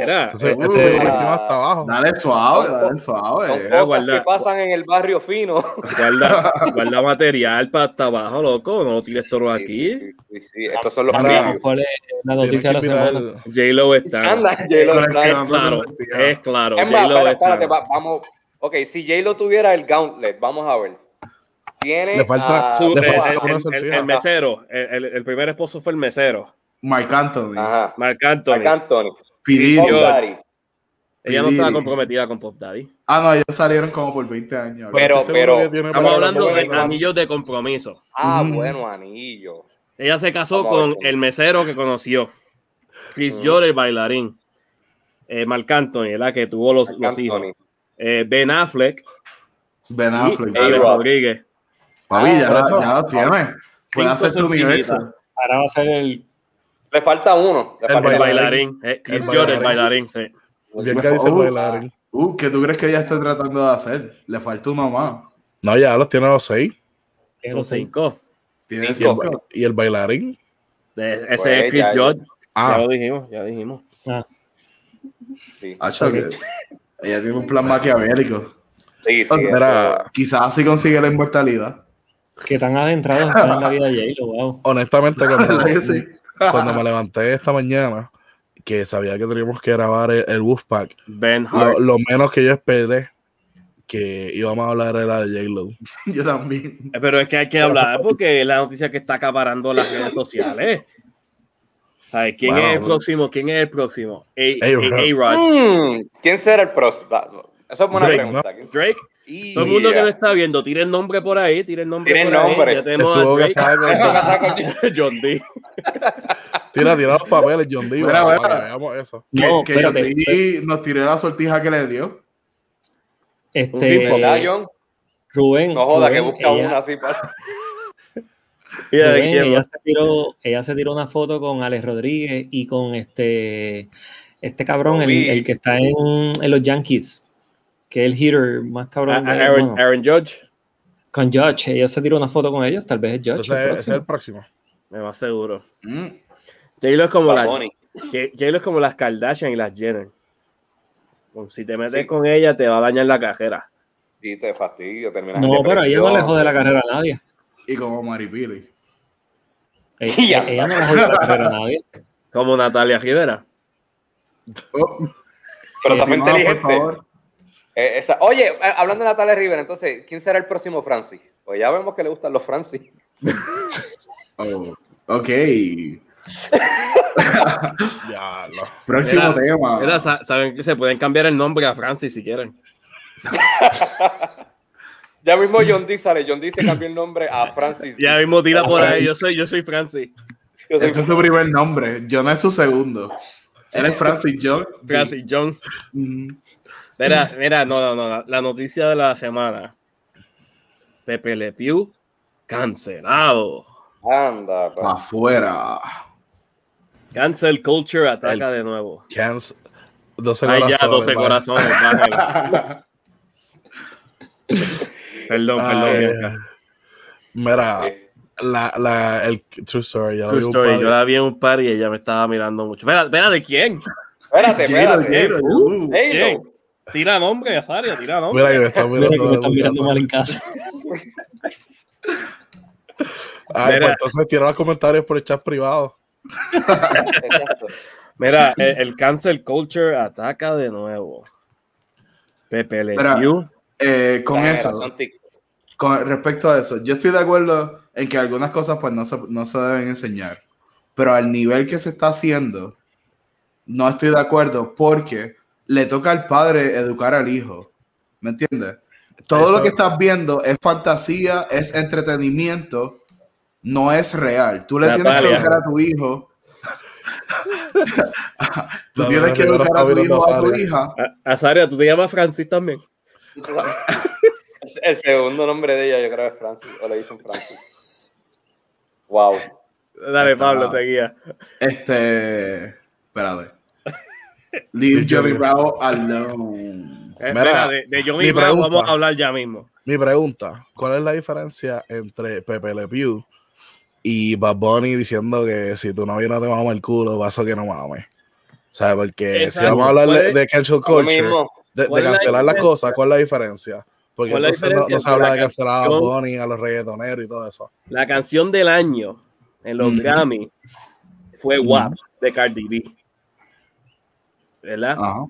Entonces, este último hasta abajo. Dale suave, dale Son suave. Cosas guarda. que pasan en el barrio fino. guarda, guarda material para hasta abajo, loco. No lo tires todo aquí. Sí, sí, sí, Estos son los Mira, previews. ¿Cuál es la Tienes noticia de que la invitar- semana? J-Lo está. Anda, J-Lo Es está- claro, es claro. Es J-Lo espera, es espérate, claro. va- vamos. Ok, si J-Lo tuviera el gauntlet, vamos a ver. Tiene. Le falta- a- Su- Le el, falta el- una el- el mesero, el, primer esposo fue el mesero, Mark Anthony. Ajá. Marc Anthony. Marc Anthony. Ella no estaba comprometida con Puff Daddy. Ah, no, ellos salieron como por 20 años. Pero- pero- que tiene Estamos hablando de anillos de compromiso. Ah, Mm. bueno, anillo. Ella se casó Vamos con el mesero que conoció, Chris Ujú. Jordan, el bailarín, eh, Marc Anthony, ¿verdad? que tuvo los, Marc los hijos, eh, Ben Affleck Ben y Affleck. A-Rod. Rodríguez. Papi, ya, eso- ya lo tiene. Puede hacer tu universo. Ahora va a ser el. Le falta uno. Le El falta El bailarín. bailarín, eh, Chris El Jordan, el bailarín. bailarín, sí. Bien Me que dice fue- uh, bailarín. Uh, ¿qué tú crees que ella está tratando de hacer? Le falta uno más. No, ya los tiene los seis. Son cinco. Tiene ¿Y el, Cinco. cinco. y el bailarín? De- ese Pues, es Chris ya- Jordan. Ya Ah, lo dijimos, ya dijimos. Ah, Sí, Hacho, que ella tiene un plan maquiavélico. sí. sí, Mira, quizás así consigue la inmortalidad. Que tan adentrados están en la vida de J-Lo, wow. Honestamente, cuando, me levanté esta mañana, que sabía que teníamos que grabar el, el Wolfpack, Ben Hart. lo, lo menos que yo esperé que íbamos a hablar era de J-Lo. Yo también. Eh, Pero es que hay que hablar porque es la noticia que está acaparando las redes sociales. ¿Sabes? ¿Quién Bueno, es el bueno. próximo? ¿Quién es el próximo? A- A-Rod. A-. Hmm, ¿Quién será el próximo? Esa es buena Drake, pregunta. ¿Quién- Drake. Y- Todo el mundo que lo está viendo, tire el nombre por ahí, tire el nombre Tiren por ahí. nombre. Ya tenemos John D. Tira, tira los papeles, John D. Mira, para mira. que veamos eso. No, que espérate. Jordi nos tiró la sortija que le dio. tipo, Este, ¿Verdad, John? Rubén, No joda, que busca ella- una así para. ¿Y de Rubén, ella, se tiró, ella se tiró una foto con Alex Rodríguez y con este, este cabrón, el, el que está en, en los Yankees, que es el hitter más cabrón. A- a de- Aaron, bueno, Aaron Judge. con Judge, ella se tiró una foto con ellos, tal vez es Judge. Ese, el ese es el próximo. Me más seguro. Mm. J-Lo es como las es como las Kardashian y las Jenner. Si te metes Sí. con ella, te va a dañar la cajera. Sí, te fastidio, terminas No, pero ella no le jode la carrera a nadie. Y como Maripili. Eh, Ya. Ella no le jode la carrera a nadie. Como Natalia Rivera. Oh, Pero también inteligente. Eh, esa- Oye, eh, hablando de Natalia Rivera, entonces, ¿quién será el próximo Francis? Pues ya vemos que le gustan los Francis. Oh, ok. Ya, no. Próximo Mira, tema. Saben que se pueden cambiar el nombre a Francis si quieren. Ya mismo John D sale. John D se cambió el nombre a Francis. Ya mismo tira por ahí. Yo soy, yo soy Francis. Yo soy- Ese es su primer nombre. John es su segundo. Él es Francis John. Francis John. Mm. Mira, mira, no, no, no. La noticia de la semana. Pepe Le Pew cancelado. Anda, pa. Afuera. Cancel culture ataca de nuevo. Chance. 12 Ay, corazones. ya, 12 vale. corazones. Perdón, perdón. Ay. Mira, la, la, el True Story. Ya True story, Yo la vi en un par y ella me estaba mirando mucho. Espera, espera, ¿de quién? Espérate, espérate. Tira nombre, Azaria, tira nombre. Mira que me están Mira mirando. que me están mirando mal en casa. Ay, Mira. pues entonces tira los comentarios por el chat privado. Mira, el, el cancel culture ataca de nuevo. Pepe Le Mira. Eh, con La eso, con respecto a eso, yo estoy de acuerdo en que algunas cosas pues no se, no se deben enseñar, pero al nivel que se está haciendo, no estoy de acuerdo porque le toca al padre educar al hijo, ¿me entiendes? Todo Eso- lo que estás viendo es fantasía, es entretenimiento, no es real. Tú le tienes que educar a tu hijo. Tú No, tienes no, que no, no, educar a tu no, hijo o a tu hija. Azaria, tú te llamas Francis también. El segundo nombre de ella, yo creo que es Francis. O le dicen Francis. Wow. Dale, Está Pablo, mal. seguía. Este. Espérate. Leave Johnny Bravo alone. Eh, Mira, de, de Johnny Bravo pregunta. vamos a hablar ya mismo. Mi pregunta: ¿Cuál es la diferencia entre Pepe Le Pew y Bad Bunny diciendo que si tu novio no te mama el culo, paso que no mames? O sea, porque si vamos a hablar ¿Cuál de, de cancel culture, de, de ¿Cuál es la cancelar las cosas, ¿cuál es la diferencia? Porque ¿Cuál es la entonces no, se habla de cancelar a Bad? Bunny, a los reggaetoneros y todo eso. La canción del año en los. Grammy fue. WAP de Cardi B. ¿Verdad? Ajá.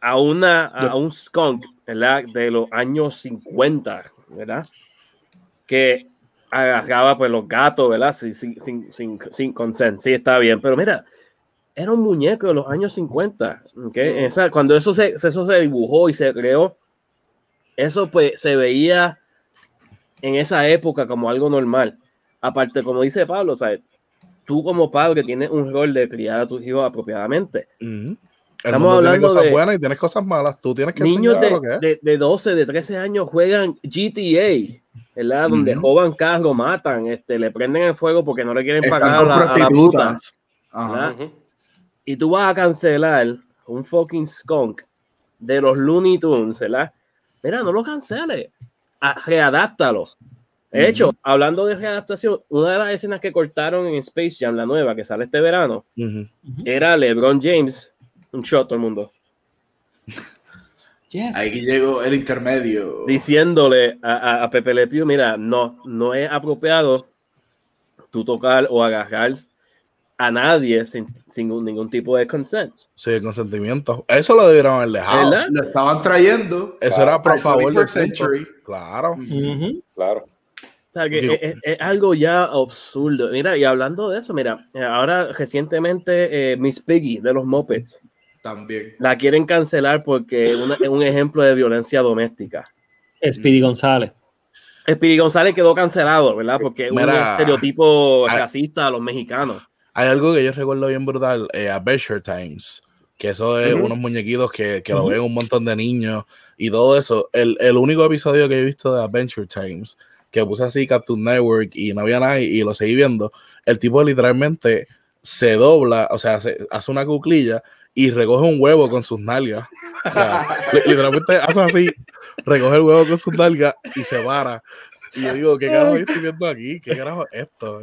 a una a un skunk ¿verdad? de los años 50, ¿verdad? Que agarraba pues los gatos, ¿verdad? Sin, sin, sin, sin, consent. Sí, está bien, pero mira, era un muñeco de los años 50, ¿ok? Esa, cuando eso se, eso se dibujó y se creó, eso pues se veía en esa época como algo normal. Aparte, como dice Pablo, ¿sabes? Tú como padre tienes un rol de criar a tus hijos apropiadamente. El Estamos mundo tiene hablando cosas de- buenas y tienes cosas malas. Tú tienes que niños enseñar lo que de, es. de, de 12, de 13 años juegan GTA, ¿verdad? Donde roban carros, matan, este, le prenden el fuego porque no le quieren Están pagar a la, a la puta. Ajá. Y tú vas a cancelar un fucking skunk de los Looney Tunes, ¿verdad? Mira, no lo canceles, a- readáptalo. De hecho, hablando de readaptación, una de las escenas que cortaron en Space Jam, la nueva que sale este verano, Ujú. era LeBron James, un shot todo el mundo. Yes. Ahí llegó el intermedio. diciéndole a, a, a Pepe Le Pew, mira, no, no es apropiado tú tocar o agarrar a nadie sin, sin un- ningún tipo de consent. Sí, el consentimiento. Eso lo debieron haber dejado. ¿Verdad? Lo estaban trayendo. Eso era por favor del 21st century. Claro. Claro. O sea, que Digo- es, algo ya absurdo. Mira, y hablando de eso, mira, ahora recientemente eh, Miss Piggy de los Muppets También. la quieren cancelar porque es una- es un ejemplo de violencia doméstica. Speedy González. Speedy González quedó cancelado, ¿verdad? Porque es un estereotipo hay- racista a los mexicanos. Hay algo que yo recuerdo bien brutal, eh, Adventure Times, que eso es Ujú. unos muñequitos que, que lo Ujú. ven un montón de niños y todo eso. El, el único episodio que he visto de Adventure Times, que puse así Cartoon Network y no había nadie y lo seguí viendo, el tipo literalmente se dobla, o sea, se, hace una cuclilla y recoge un huevo con sus nalgas. O sea, li- literalmente hace así, recoge el huevo con sus nalgas y se para. Y yo digo, ¿qué carajo yo estoy viendo aquí? ¿Qué carajo es esto?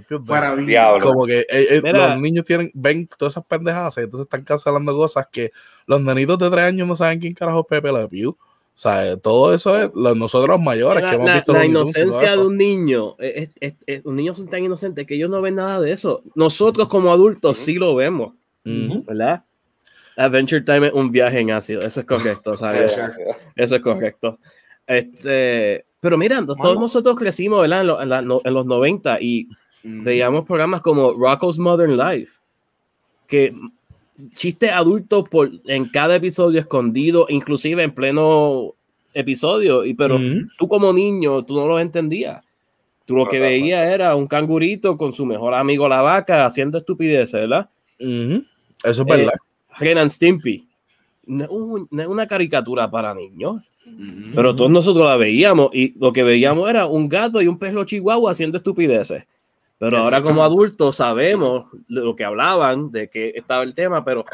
Diablo. como que eh, eh, los niños tienen, ven todas esas pendejadas y entonces están cancelando cosas que los nenitos de tres años no saben quién carajo es Pepe Le Pew. O sea, todo eso es los, nosotros los mayores La, que hemos la- visto la inocencia de un niño, es, es- es- un niño son tan inocentes que ellos no ven nada de eso. Nosotros como adultos sí lo vemos, Ujú. ¿verdad? Adventure Time es un viaje en ácido, eso es correcto, ¿sabes? Sí, Eso es correcto. Este, pero mira, todos nosotros crecimos, ¿verdad? En, lo- en la- no- en los 90 y Mm. veíamos programas como Rocco's Modern Life, que chistes adultos por, en cada episodio escondido, inclusive en pleno episodio, y pero Ujú. tú como niño, tú no los entendías. Tú lo que veías era un cangurito con su mejor amigo la vaca haciendo estupideces, ¿verdad? Ujú. Eso es Eh, verdad. Ren and Stimpy. No es un- una caricatura para niños, Mm. pero todos nosotros la veíamos y lo que veíamos era un gato y un perro chihuahua haciendo estupideces. Pero ahora como adultos sabemos lo que hablaban, de que estaba el tema, pero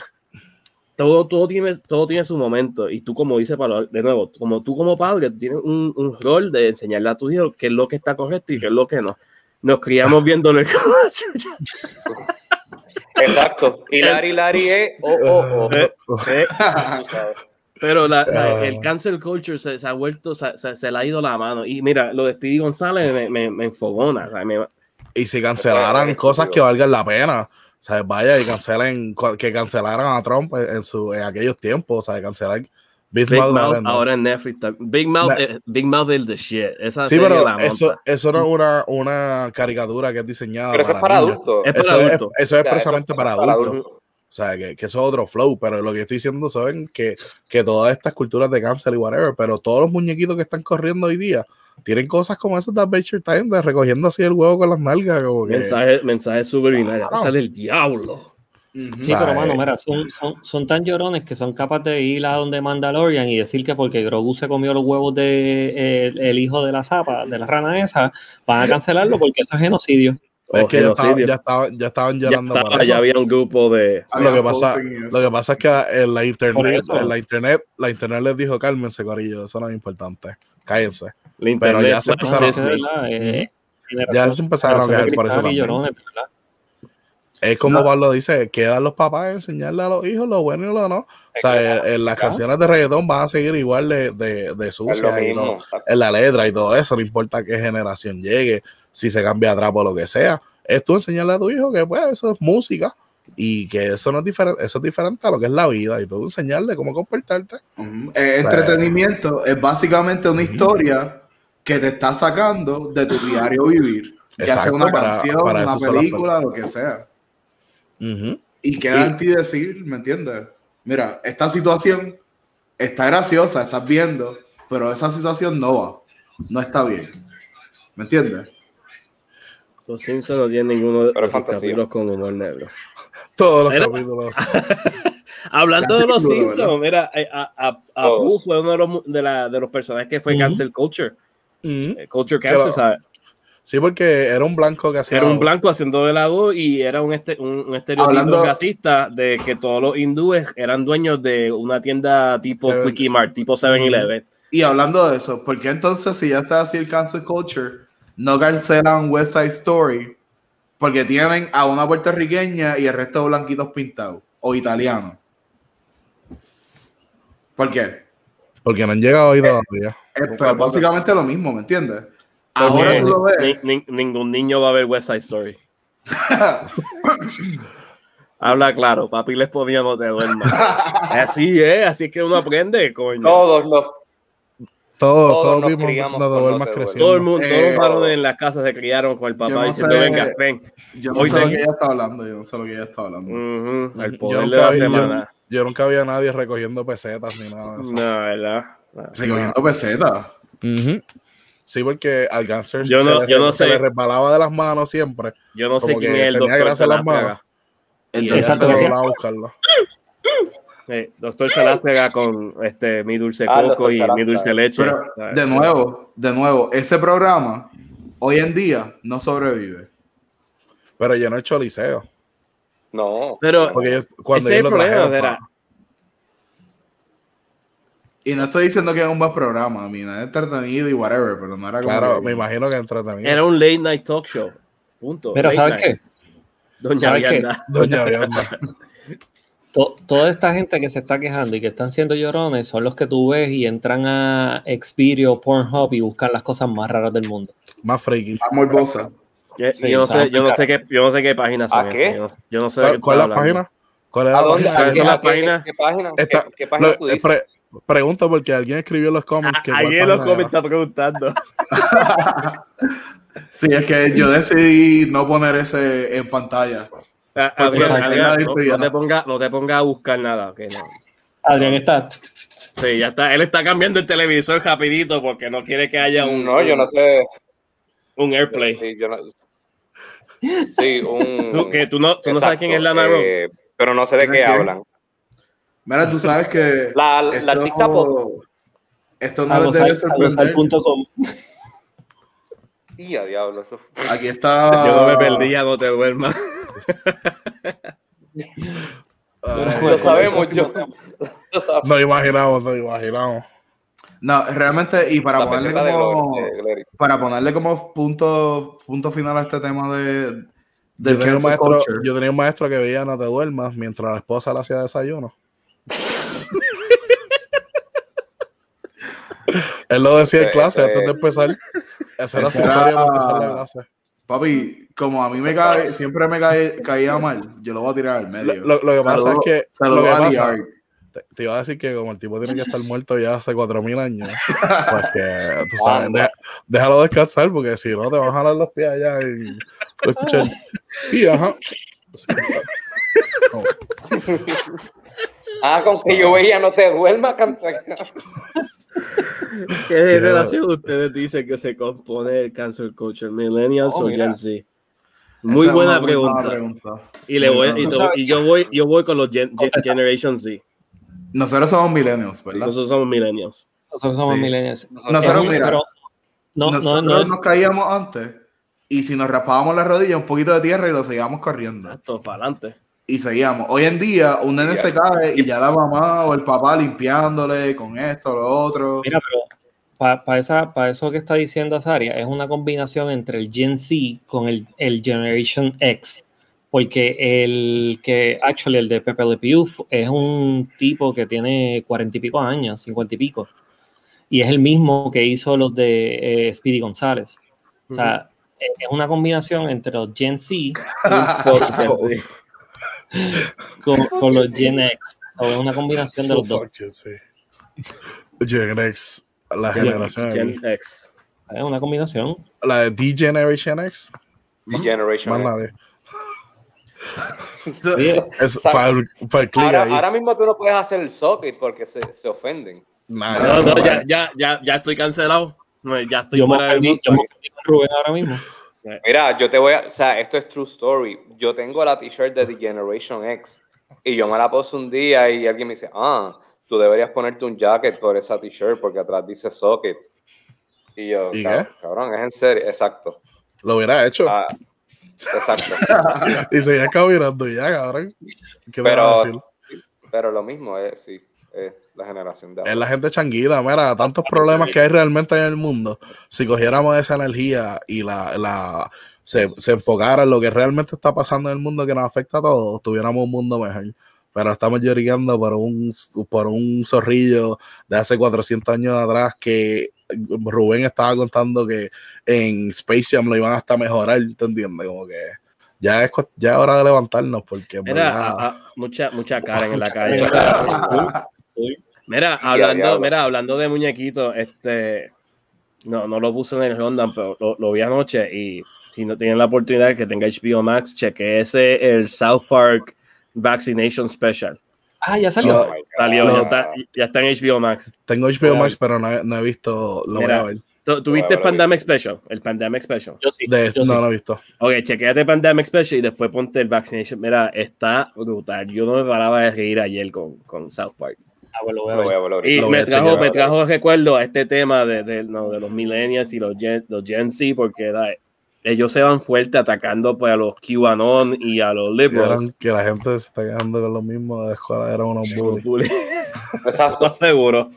todo, todo, tiene, todo tiene su momento. Y tú, como dice Pablo, de nuevo, como tú como padre, tú tienes un, un rol de enseñarle a tu hijo qué es lo que está correcto y qué es lo que no. Nos criamos viéndolo. Exacto. Y Larry Larry es. Oh, oh, oh. Eh, eh, Tú sabes. Pero la- la- Ah. el cancel culture se, se ha vuelto, se, se- se le ha ido la mano. Y mira, lo de Speedy González me, me, me enfogona. o sea, me- Y si cancelaran es cosas que valgan la pena, o sea, vaya y cancelen, que cancelaran a Trump en, su, en aquellos tiempos, o sea, cancelar Big Big Mouth Mouth ahora en Netflix. Big Mouth, eh, Big Mouth is the shit. Esa Sí, pero la eso, no es una, una caricatura que es diseñada Pero eso es para niños. adultos. Es para Eso es, adultos. eso es Ya, expresamente eso para es para adultos. adultos. O sea, que, que eso es otro flow, pero lo que estoy diciendo saben que, que todas estas culturas de cáncer y whatever, pero todos los muñequitos que están corriendo hoy día tienen cosas como esas de Adventure Time, de recogiendo así el huevo con las nalgas, como que... Mensaje, mensaje subliminal. Claro. Cosa del diablo. Sí, pero mano, eh, mira, son, son, son tan llorones que son capaces de ir a donde Mandalorian y decir que porque Grogu se comió los huevos de eh, el, el hijo de la zapa, de la rana esa, van a cancelarlo porque eso es genocidio. es que ya, estaba- genocidio. ya estaban, ya estaban Ya, llorando estaba- ya había un grupo de. lo que pasa, lo que pasa es que en la Por internet, en la internet, la internet les dijo cálmense, corillo, eso no es importante. Cállense. La Pero ya se empezaron- eh, Ya se empezaron a quejar por eso cristal y también. llorones, ¿verdad? Es como No. Pablo dice, quedan los papás en enseñarle a los hijos lo bueno y lo no. O sea, en, en las canciones de reggaetón van a seguir igual de, de, de y no- en la letra y todo eso, no importa qué generación llegue, si se cambia a trapo o lo que sea. Es tú enseñarle a tu hijo que pues eso es música y que eso no es diferente, eso es diferente a lo que es la vida y tú enseñarle cómo comportarte. Eh, O sea, entretenimiento es básicamente una historia que te está sacando de tu diario vivir. Ya sea Exacto, una para- canción, para una película, lo que sea. Y queda en ti decir, ¿me entiendes? Mira, esta situación está graciosa, estás viendo, pero esa situación no va. No está bien. ¿Me entiendes? Los Simpsons no tienen ninguno de Pero fantasía. capítulos con humor negro. Todos los Mira. capítulos. Hablando de los. Simpsons, mira, eh, a, a, a Todos. Pooh fue uno de los, de, la, de los personajes que fue cancel culture. Eh, Culture cancel, lo- ¿sabes? Sí, porque era un blanco que hacía. Era un blanco haciendo de la voz y era un, este, un, un estereotipo Hablando- racista de que todos los hindúes eran dueños de una tienda tipo Seven- Quickie Mart, tipo 7-Eleven. Y hablando de eso, ¿por qué entonces si ya está así el cancel culture, no cancelan West Side Story? Porque tienen a una puertorriqueña y el resto de blanquitos pintados o italianos. ¿Por qué? Porque no han llegado ahí todavía. Eh, pero es básicamente lo mismo, ¿me entiendes? Ahora tú lo ves. Ni- ni- ningún niño va a ver West Side Story. Habla claro, papi les ponía no te duermas. Así es, así es que uno aprende, coño. Todos los. Todos, Todos todos nos vimos criamos no No te creciendo. Todo el mundo, todos Eh, los varones en la casa se criaron con el papá no diciendo, sé- venga, ven. Yo no Hoy sé lo que ella está hablando, yo no sé lo que ella está hablando. El Yo poder de nunca, la semana. yo nunca había nadie recogiendo pesetas ni nada de eso. No, ¿verdad? No. Recogiendo pesetas. Ujú. Sí, porque al gánster Yo se, no- le, yo no se sé. le resbalaba de las manos siempre. Yo no sé Como quién que es el tenía doctor las manos. El Exacto, a buscarlo. Eh, doctor Salástega con este, mi dulce Ah, coco y mi dulce leche. Pero, de nuevo, de nuevo, ese programa hoy en día no sobrevive. Pero llenó el choliseo. No. Pero Porque ellos- cuando ese es ellos el lo problema, trajeron, verá. Y no estoy diciendo que es un buen programa, a mí es entretenido y whatever, pero no era como. Claro, que- me imagino que entretenido. Era un late night talk show. Punto. Mira, Late ¿sabes night. qué? Doña ¿Sabes qué? Doña Vianda. To- toda esta gente que se está quejando y que están siendo llorones son los que tú ves y entran a Xvideo o Pornhub y buscan las cosas más raras del mundo. Más freaky. Más morbosa. Yo, Sí, yo no sé, yo no sé qué, yo no sé qué páginas son ¿A qué? esas, Yo no, yo no sé de ¿Cuál, qué cuál es la hablando. página? ¿Cuál es ¿A la página? ¿A ¿Cuáles qué, son las a qué- página? Esta- ¿Qué, qué página lo- tú dices? Pre- pregunta porque alguien escribió en los comments que. cuál Ahí en los comments está preguntando. Sí, es que yo decidí no poner ese en pantalla. Ah, Adrián, Adrián, tengo no, te ponga, no te ponga a buscar nada. ok, no. Adrián está. Sí, ya está. Él está cambiando el televisor rapidito porque no quiere que haya un, No, yo no sé. un AirPlay. Sí, yo no- sí, un. Tú, que tú no, tú no sabes quién es Lana eh, Pero no sé de ¿Quién qué hablan. Mira, tú sabes que. La, la artista pop. Esto no les debe sorprender. Y a diablo, eso. Aquí está. Yo no me perdía, no te duermas. Ay, Lo sabemos, yo. Nos imaginamos, nos imaginamos. No, realmente, y para La ponerle como. Glory- de Glory. Para ponerle como punto, punto final a este tema de. Tenía, maestro, yo tenía un maestro que veía No te duermas mientras la esposa le hacía desayuno. Él lo decía en Ese- clase antes de empezar. Esa era su historia para empezar la clase. Papi, como a mí me cae, siempre me cae, caía mal, yo lo voy a tirar al Lo, medio. lo- lo que pasa Saludo- es que, lo que pasa- te, te iba a decir que como el tipo tiene que estar muerto ya hace 4000 años, pues que tú sabes, deja- déjalo descansar porque si no te van a jalar los pies allá y tú escuchas, sí, ajá. Sí, no. Ah, con que yo veía no te duermas, cantar. ¿Qué generación ustedes dicen que se compone el cancel culture? ¿Millennials Oh, o mira. Gen Z? Muy buena muy pregunta. pregunta. Y, le voy, Muy y, buena. to- y yo voy yo voy con los Gen- Gen- Generation Z. Nosotros somos millennials, ¿verdad? Nosotros somos millennials. Nosotros somos Sí. millennials. Nosotros, un- mira, pero no, no, Nosotros no, nos caíamos antes y si nos raspábamos la rodilla, un poquito de tierra y lo seguíamos corriendo. Exacto, para adelante. Y seguíamos. Hoy en día, un nene se cae y ya la mamá o el papá limpiándole con esto, lo otro. Mira, pero para esa, pa eso que está diciendo Azaria, es una combinación entre el Gen Z con el, el Generation X. Porque el que, actually, el de Pepe Le Pew es un tipo que tiene cuarenta y pico años, cincuenta y pico. Y es el mismo que hizo los de eh, Speedy González. O sea, es es una combinación entre los Gen Z Gen Z. con, con los Gen X. O es una combinación de los dos. Gen X, la Gen- generación. Gen X. Es una combinación. La de D-Generation X, Y Generation más X. Es O sea, para el, para Ahora, ahí. ahora mismo tú no puedes hacer el socket porque se, se ofenden. Nah, No, no, ya, ya, ya, ya estoy cancelado. No, Ya estoy yo me fuera ofendí- mundo. yo me Rubén ahora mismo. Mira, yo te voy a, o sea, esto es true story. Yo tengo la t-shirt de The Generation X y yo me la puse un día y alguien me dice, ah, tú deberías ponerte un jacket por esa t-shirt porque atrás dice socket. Y yo, ¿Y "Cab- cabrón, es en serio, exacto. Lo hubiera hecho. Ah, exacto. Y seguía caminando ya, cabrón. ¿Qué? Pero, pero lo mismo es, sí, es la generación de Es la gente changuida, mira, tantos problemas que hay realmente en el mundo. Si cogiéramos esa energía y la, la se, se enfocara en lo que realmente está pasando en el mundo que nos afecta a todos, tuviéramos un mundo mejor. pero estamos llorando por un, por un zorrillo de hace 400 años atrás que Rubén estaba contando que en Space Jam lo iban hasta mejorar, ¿te entiendes? Como que ya es, ya es hora de levantarnos porque... Mira, mucha, mucha cara en la calle. Mira, hablando, mira, hablando de muñequitos, este, no, no lo puse en el Honda, pero lo, vi anoche y si no tienen la oportunidad que tenga HBO Max, cheque ese el South Park Vaccination Special. Ah, ya salió. salió, ya, está, en HBO Max. Tengo HBO Max, pero no, no, he visto, lo voy a ver. ¿Tuviste el Pandemic Special? El Pandemic Special. Yo sí. no lo he visto. Ok, chequeate Pandemic Special y después ponte el Vaccination. Mira, está brutal. Yo no me paraba de reír ayer con, con South Park. Ah, bueno, lo voy a ver. Y me trajo, me trajo recuerdo a este tema de, de, no, de los millennials y los Gen, los Gen Z, porque ellos se van fuerte atacando pues, a los QAnon y a los liberals. Que, la gente se está quedando con lo mismo de la escuela, eran unos bullies. Exacto. seguro.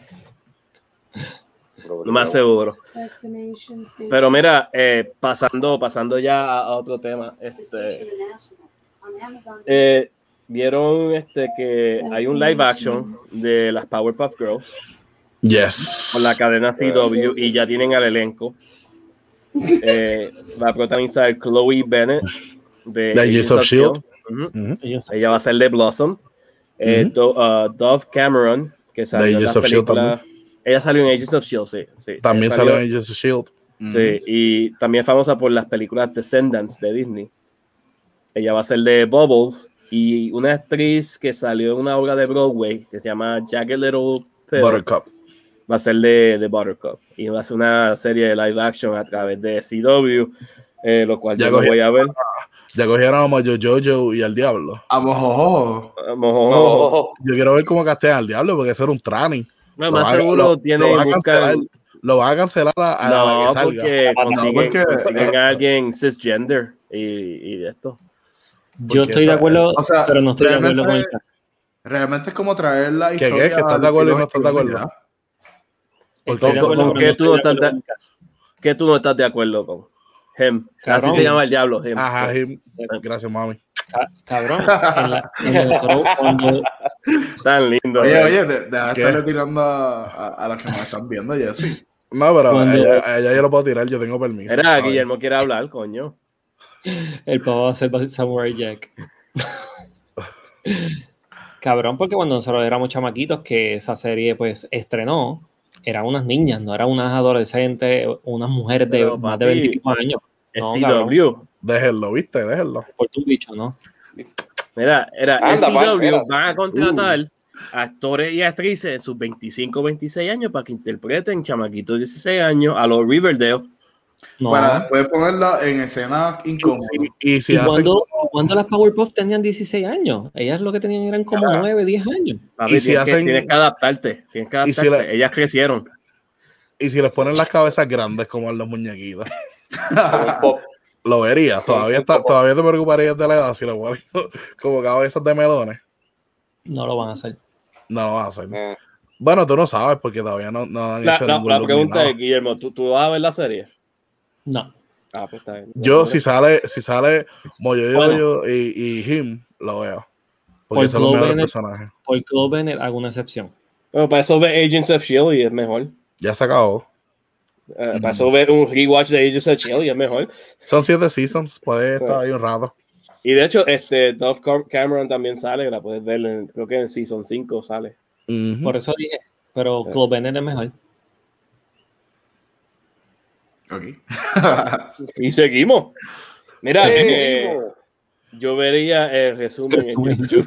Lo más seguro. Pero mira, eh, pasando, pasando ya a, otro tema, este, eh, vieron este que hay un live action de las Powerpuff Girls. Yes. Con la cadena CW y ya tienen al elenco. Eh, va a protagonizar Chloe Bennett de, Agents of Shield. Ella va a ser de Blossom. Uh, Dove Cameron, que sale en la película. Ella salió en Agents of S.H.I.E.L.D., sí. También salió, en Agents of S.H.I.E.L.D. Sí, y también famosa por las películas Descendants de Disney. Ella va a ser de Bubbles y una actriz que salió en una obra de Broadway que se llama Jagged Little Pill. Buttercup. Va a ser de, de, Buttercup. Y va a ser una serie de live action a través de CW, eh, lo cual ya yo voy a ver. Ya cogieron a Mojo Jojo y al Diablo. A Mojojo. A Mojojo. Yo quiero ver cómo castean al Diablo porque eso era un training. No, más seguro tiene lo, lo va a cancelar a, no, la que salga. Porque consiguen, no, porque consiguen a alguien cisgender y, y de esto. Yo estoy de acuerdo, o sea, pero no estoy de acuerdo con el caso. Realmente es como traer la historia. ¿Qué, qué? ¿Que estás de acuerdo y no estás de acuerdo? ¿Con, con, qué tú no estás de, ¿Qué tú no estás de acuerdo con? Hem. Así se llama el diablo. Hem. Ajá, Hem. Gracias, mami. Cabrón. En, la, en el cuando... Tan lindo. Oye, oye, deja de estarle tirando a, a, a las que nos están viendo, Jessy. No, pero cuando... ella, ella yo lo puedo tirar, yo tengo permiso. Era, Guillermo quiere hablar, coño. El pavo va a ser Samurai Jack. Cabrón, porque cuando nosotros éramos chamaquitos, que esa serie pues estrenó, eran unas niñas, no eran unas adolescentes, unas mujeres de Pero, más de 25 años. No, STW. Déjenlo, viste, déjenlo. Por tu bicho, ¿no? Mira, era STW van a contratar uh. actores y actrices en sus 25, 26 años para que interpreten chamaquitos de 16 años a los Riverdale. No. Para después ponerla en escena incómoda. Y, y, si ¿Y cuando, cuando, las Powerpuff tenían 16 años, ellas lo que tenían eran como ah. 9, 10 años. Papi, y si tienes, hacen... que, tienes que adaptarte, tienes que adaptarte. Si le... Ellas crecieron. Y si les ponen las cabezas grandes como a los muñequitos. lo verías, todavía, está, todavía te preocuparías de la edad si lo ponen como cabezas de melones. No lo van a hacer. No lo van a hacer. Eh. Bueno, tú no sabes porque todavía no, no han la, hecho la, la pregunta es, Guillermo, ¿tú, ¿tú vas a ver la serie? No. Ah, pues está bien. Yo, si sale, si sale Moyo bueno, y, y Him, lo veo. Porque por son los mejores personajes. Por Club Bennett, alguna excepción. Pero para eso ve Agents of Shield y es mejor. Ya se acabó. Uh, mm. Para eso ver un rewatch de Agents of Shield y es mejor. Son siete seasons, puede estar ahí un rato. Y de hecho, este Dove Cameron también sale, la puedes ver, en, creo que en Season 5 sale. Uh -huh. Por eso dije, pero sí. Club Bennett es mejor. Okay. y seguimos. Mira, sí. eh, yo vería el resumen, resumen. en YouTube.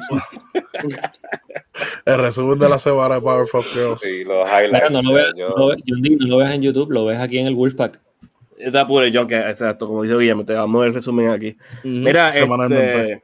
el resumen de la semana de Powerpuff Girls. Sí, los highlights. no, lo veas, yo... no, lo, no lo ves en YouTube, lo ves aquí en el Wolfpack. Está puro John, que exacto, como dice Guillermo, te vamos a ver el resumen aquí. Mm -hmm. Mira, este,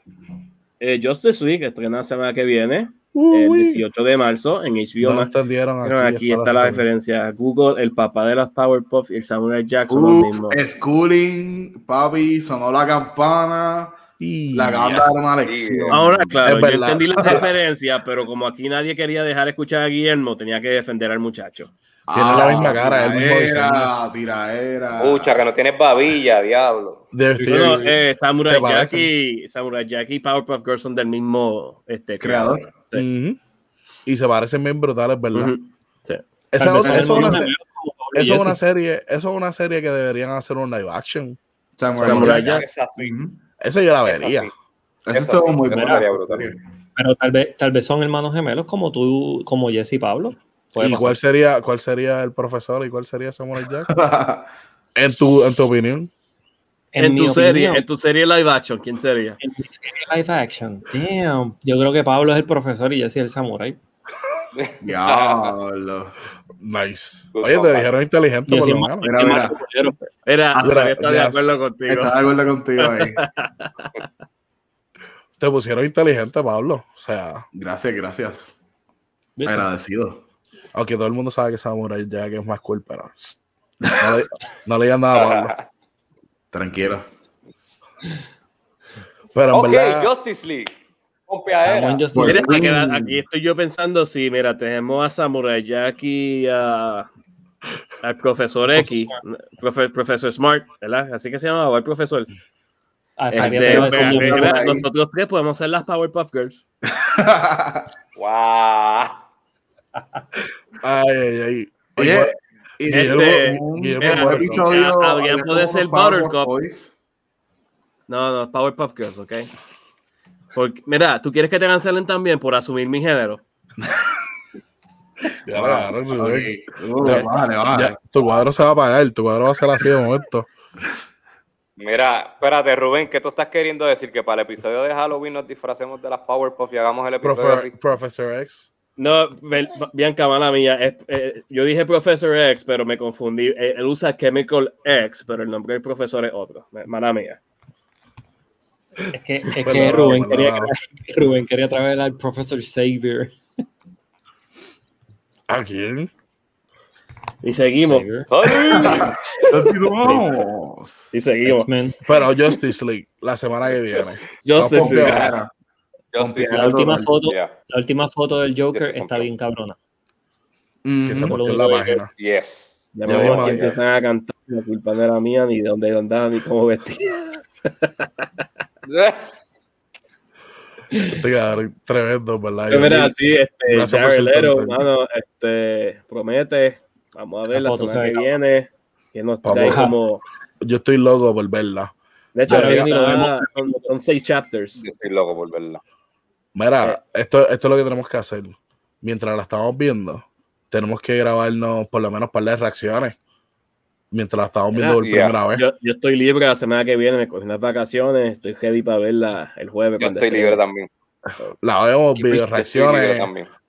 eh, Justice League estrena la semana que viene el 18 de marzo en HBO no entendieron aquí, aquí está, está la referencia. Google, el papá de las Powerpuff y el Samurai Jack son Uf, los mismos. Schooling, papi, sonó la campana. Y la banda era una lección. Ahora, claro, yo entendí la referencia, pero como aquí nadie quería dejar escuchar a Guillermo, tenía que defender al muchacho. Tiene ah, la misma cara, el mismo tiraera, tiraera. Pucha, que no tienes babilla, diablo. No, eh, Samurai Jack y Samurai Jack y Powerpuff Girls son del mismo este, creador. Sí. Y se parecen bien brutales, ¿verdad? Ujú. Sí. Esa otra- eso es una, eso es serie, eso es una serie que deberían hacer un live action. Samurai Samurai Jack. Es. Eso yo la Es vería. Eso Eso estuvo sí, muy brutal. Pero tal vez, tal vez son hermanos gemelos como tú, como Jesse y Pablo. ¿Y cuál sería, cuál sería el profesor y cuál sería Samurai Jack? En tu, en tu opinión. En, mi tu serie, en tu serie live action, ¿quién sería? en mi serie live action. Damn. Yo creo que Pablo es el profesor y Jesse es el samurai. Diablo. Nice. Good Oye, te dijeron inteligente por lo menos. Mira, mira. Era, Xavier está de acuerdo contigo. Estaba de acuerdo contigo ahí. Te pusieron inteligente, Pablo. O sea, Gracias, gracias. ¿Viste? Agradecido. aunque todo el mundo sabe que Samurai Jack es más cool, pero no le, no le digan nada a Pablo. Tranquilo. Pero en ok, verdad, Justice League. Pompeadera. Justice Mira, fin. aquí, estoy yo pensando, sí, mira, tenemos a Samurai Jack y a- al profesor X, profe- profesor Smart, ¿verdad? Así que se llamaba el profesor. Ah, Este, nosotros tres podemos ser las Powerpuff Girls. Wow. ay, ay, ay. Oye, y Guillermo- Este, Guillermo- episodio. Adrián hablemos puede de ser Buttercup. No, no, Powerpuff Girls, ¿ok? Porque, mira, ¿tú quieres que te cancelen también por asumir mi género? Ya, Wow. ya, Rubén. Ok. Uh, Ya- vale, vale. Ya, tu cuadro se va a apagar, tu cuadro va a ser así de momento. Mira, espérate, Rubén, ¿qué tú estás queriendo decir? Que para el episodio de Halloween nos disfracemos de las Powerpuff y hagamos el episodio? Profe- Professor X. No, Bianca, mala mía. es- eh, yo dije Professor X, pero me confundí. Eh, Él usa Chemical X, pero el nombre del profesor es otro. Mala mía. Es que, es que Rubén, quería, Rubén quería traer al profesor Xavier. ¿A quién? Y seguimos. Continuamos. Y seguimos. Pero Justice League, la semana que viene. Justice League. La última foto, Yeah. la última foto del Joker Estoy está bien cabrona. Que se en la página. Yes. Ya me vimos aquí allá. empiezan a cantar. La culpa no era mía, ni de dónde andaba, ni cómo vestía. Cabrón, tremendo, ¿verdad? Pero mira, sí, este, Jared mano, este, promete. Vamos a ver Esa la semana que viene. Que nos Vamos. trae como. Yo estoy loco por verla. De hecho, Ahora viene y lo está- vemos. son, son seis chapters. Yo estoy loco por verla. Mira, esto, esto es lo que tenemos que hacer. Mientras la estamos viendo, tenemos que grabarnos por lo menos para las reacciones. Mientras la estamos viendo por Yeah. primera vez. Yo, yo estoy libre la semana que viene, me cogí unas vacaciones, estoy ready para verla el jueves. Yo estoy esté. libre también. La vemos, video reacciones.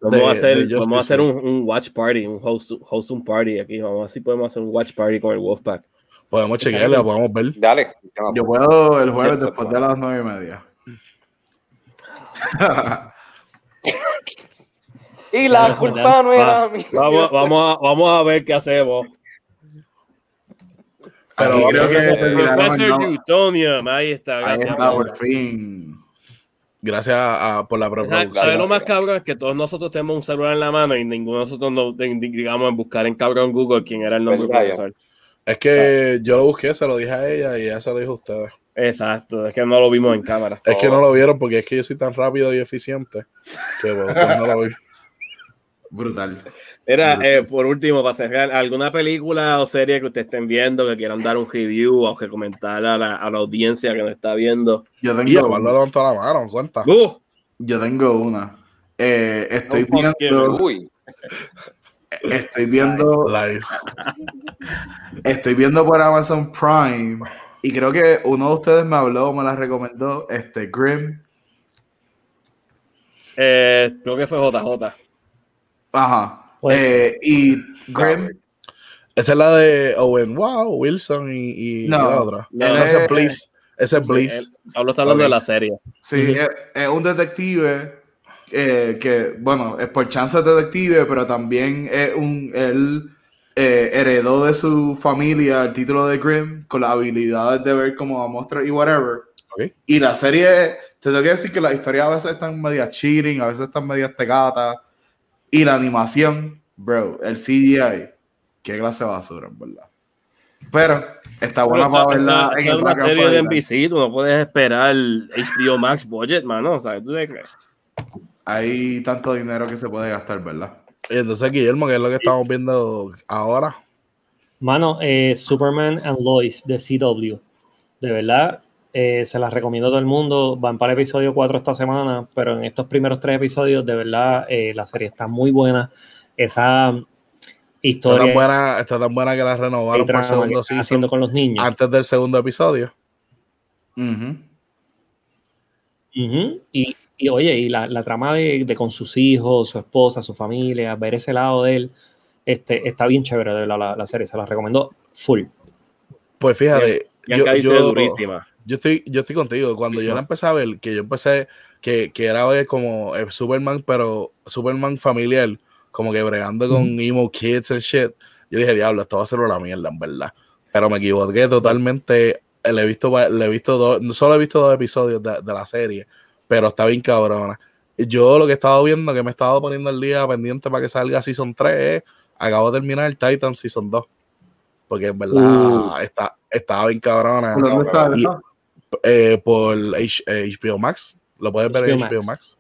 Vamos a hacer, de vamos a hacer un, un watch party, un host, host un party aquí. Vamos a ver si podemos hacer un watch party con el Wolfpack. Podemos chequearla, podemos ver. Dale. Yo puedo el jueves después de las nueve y media. Y la culpa no era mía. Vamos, vamos, a, vamos a ver qué hacemos. Pero Aquí creo que nombre. Newtonium, ahí está. Ahí Gracias. está, por- fin. Gracias a- por la ¿Sabes preproducción. sabes lo más cabrón? Es que todos nosotros tenemos un celular en la mano y ninguno de nosotros nos digamos en buscar en cabrón Google quién era el nombre del ya. profesor. Es que yo lo busqué, se lo dije a ella y ella se lo dijo a ustedes. Exacto, es que no lo vimos en cámara. Es que no lo vieron porque es que yo soy tan rápido y eficiente que bueno, ustedes no lo vi. Brutal. Mira, eh, por último, para cerrar, ¿alguna película o serie que ustedes estén viendo que quieran dar un review o que comentar a la, a la audiencia que nos está viendo? Yo tengo, Pablo levantó la mano, cuenta. ¡Uh! yo tengo una. Eh, estoy No, pues, viendo, Uy. estoy viendo, estoy viendo por Amazon Prime y creo que uno de ustedes me habló, me la recomendó, este Grim. Eh, creo que fue JJ. Ajá. Pues- Eh, y Grim, Esa es la de Owen Wow, Wilson y, y No, la otra. no, No, ese eh, es Bliss. Ese es Bliss. Pablo está hablando de la serie. sí, Ujú. es, es un detective eh, que, bueno, es por chance detective, pero también es un, él eh, heredó de su familia el título de Grimm con las habilidades de ver como a monstruos y whatever. Ok. Y la serie, te tengo que decir que las historias a veces están media cheating, a veces están media tegatas. Y la animación, bro, el CGI, qué clase de basura, en verdad. Pero está buena Pero para verla esta en es el una serie de. NBC, tú no puedes esperar el HBO Max budget, mano. ¿sabes? ¿Tú de qué? hay tanto dinero que se puede gastar, ¿verdad? Y entonces, Guillermo, ¿qué es lo que estamos viendo ahora? Mano, eh, Superman and Lois de CW. De verdad, eh, se las recomiendo a todo el mundo. Van para el episodio 4 esta semana, pero en estos primeros tres episodios, de verdad, eh, la serie está muy buena. Esa historia. Está tan buena, está tan buena que la renovaron por el segundo están haciendo con los niños. Antes del segundo episodio. Ujú. Ujú. y, y, oye, y la, la trama de, de con sus hijos, su esposa, su familia, ver ese lado de él, este, está bien chévere de la, la, la serie. Se la recomiendo full. Pues fíjate. Durísima. Yo estoy, yo estoy contigo. Cuando yo la empecé a ver, que yo empecé, que, que era ver como eh, Superman, pero Superman familiar, como que bregando con emo kids and shit. Yo dije, diablo, esto va a ser una mierda, en verdad. Pero me equivoqué totalmente. Le he visto, le he visto dos, solo he visto dos episodios de, de la serie, pero está bien cabrona. Yo lo que he estado viendo, que me he estado poniendo el día pendiente para que salga Season 3, es, acabo de terminar Titan Season 2. Porque en verdad Uh. está, estaba bien cabrona. ¿Por dónde está Y- eh, por H- eh, HBO Max. Lo puedes ver en HBO HBO Max.